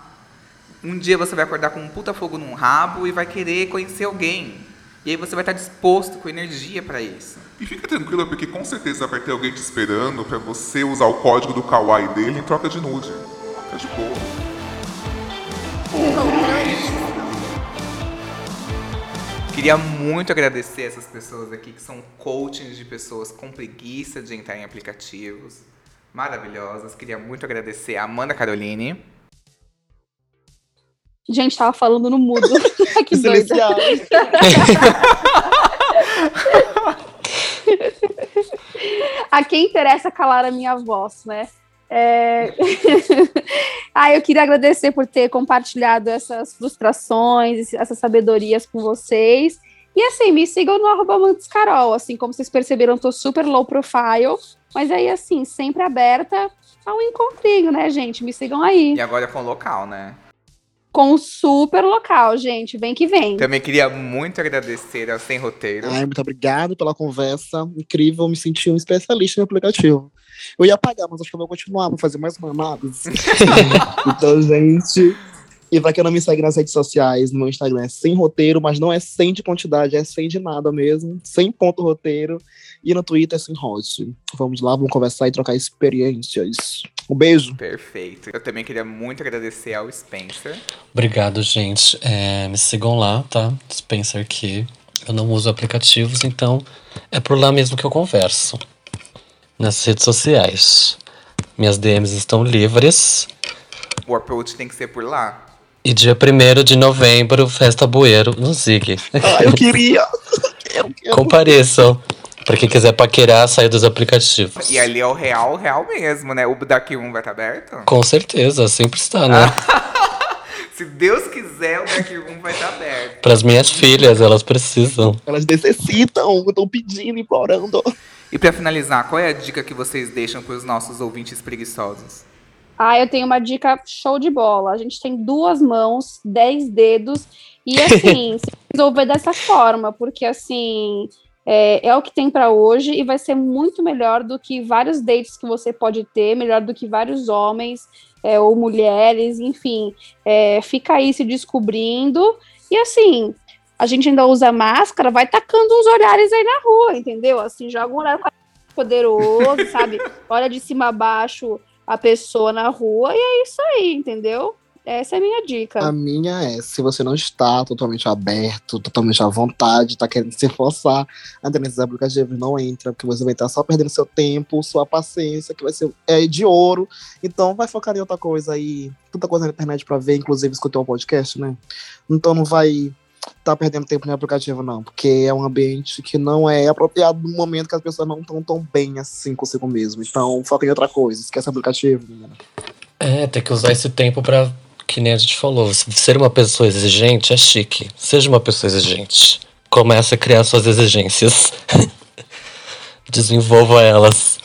[SPEAKER 2] Um dia você vai acordar com um puta fogo num rabo e vai querer conhecer alguém. E aí você vai estar disposto com energia para isso.
[SPEAKER 1] E fica tranquilo, porque com certeza vai ter alguém te esperando para você usar o código do Kawaii dele em troca de nude. Tá de boa.
[SPEAKER 2] Queria muito agradecer essas pessoas aqui que são coachings de pessoas com preguiça de entrar em aplicativos. Maravilhosas. Queria muito agradecer a Amanda Caroline.
[SPEAKER 3] Gente, tava falando no mudo. que doida. a quem interessa calar a minha voz, né? É... ah, eu queria agradecer por ter compartilhado essas frustrações, essas sabedorias com vocês. E assim, me sigam no arroba Carol. Assim, como vocês perceberam, eu tô super low profile. Mas aí, assim, sempre aberta ao encontrinho, né, gente? Me sigam aí.
[SPEAKER 2] E agora com local, né?
[SPEAKER 3] Com super local, gente. Vem que vem.
[SPEAKER 2] Também queria muito agradecer ao Sem Roteiro.
[SPEAKER 4] Ai, muito obrigado pela conversa. Incrível, me senti um especialista no aplicativo. Eu ia pagar, mas acho que eu vou continuar, vou fazer mais mamadas. então, gente. E pra quem não me segue nas redes sociais, no meu Instagram é sem roteiro, mas não é sem de quantidade, é sem de nada mesmo. Sem ponto roteiro. E no Twitter é sem host. Vamos lá, vamos conversar e trocar experiências. Um beijo.
[SPEAKER 2] Perfeito. Eu também queria muito agradecer ao Spencer.
[SPEAKER 5] Obrigado, gente. É, me sigam lá, tá? Spencer aqui. Eu não uso aplicativos, então é por lá mesmo que eu converso nas redes sociais. Minhas DMs estão livres.
[SPEAKER 2] O approach tem que ser por lá.
[SPEAKER 5] E dia 1 de novembro, Festa Bueiro no Zig.
[SPEAKER 4] Ah, eu queria!
[SPEAKER 5] eu quero. Compareçam. Pra quem quiser paquerar, sair dos aplicativos.
[SPEAKER 2] E ali é o real, real mesmo, né? O daqui 1 vai estar tá aberto?
[SPEAKER 5] Com certeza, sempre está, né?
[SPEAKER 2] Se Deus quiser, o daqui 1 vai estar tá aberto.
[SPEAKER 5] Para as minhas filhas, elas precisam.
[SPEAKER 4] Elas necessitam, estão pedindo, implorando.
[SPEAKER 2] E para finalizar, qual é a dica que vocês deixam para os nossos ouvintes preguiçosos?
[SPEAKER 3] Ah, eu tenho uma dica show de bola. A gente tem duas mãos, dez dedos, e assim, se resolver dessa forma, porque assim. É, é o que tem para hoje e vai ser muito melhor do que vários dates que você pode ter, melhor do que vários homens é, ou mulheres, enfim. É, fica aí se descobrindo. E assim, a gente ainda usa máscara, vai tacando uns olhares aí na rua, entendeu? Assim, joga um olhar poderoso, sabe? Olha de cima a baixo a pessoa na rua e é isso aí, entendeu? Essa é a minha dica.
[SPEAKER 4] A minha é, se você não está totalmente aberto, totalmente à vontade, está querendo se forçar, a nesses aplicativos não entra, porque você vai estar só perdendo seu tempo, sua paciência, que vai ser é, de ouro. Então vai focar em outra coisa aí. Tanta coisa na internet para ver, inclusive escutar um podcast, né? Então não vai tá perdendo tempo no aplicativo, não, porque é um ambiente que não é apropriado no momento que as pessoas não estão tão bem assim consigo mesmo. Então, foca em outra coisa, esquece o aplicativo, menina.
[SPEAKER 5] É, tem que usar esse tempo pra, que nem a gente falou, ser uma pessoa exigente é chique. Seja uma pessoa exigente. Comece a criar suas exigências. Desenvolva elas.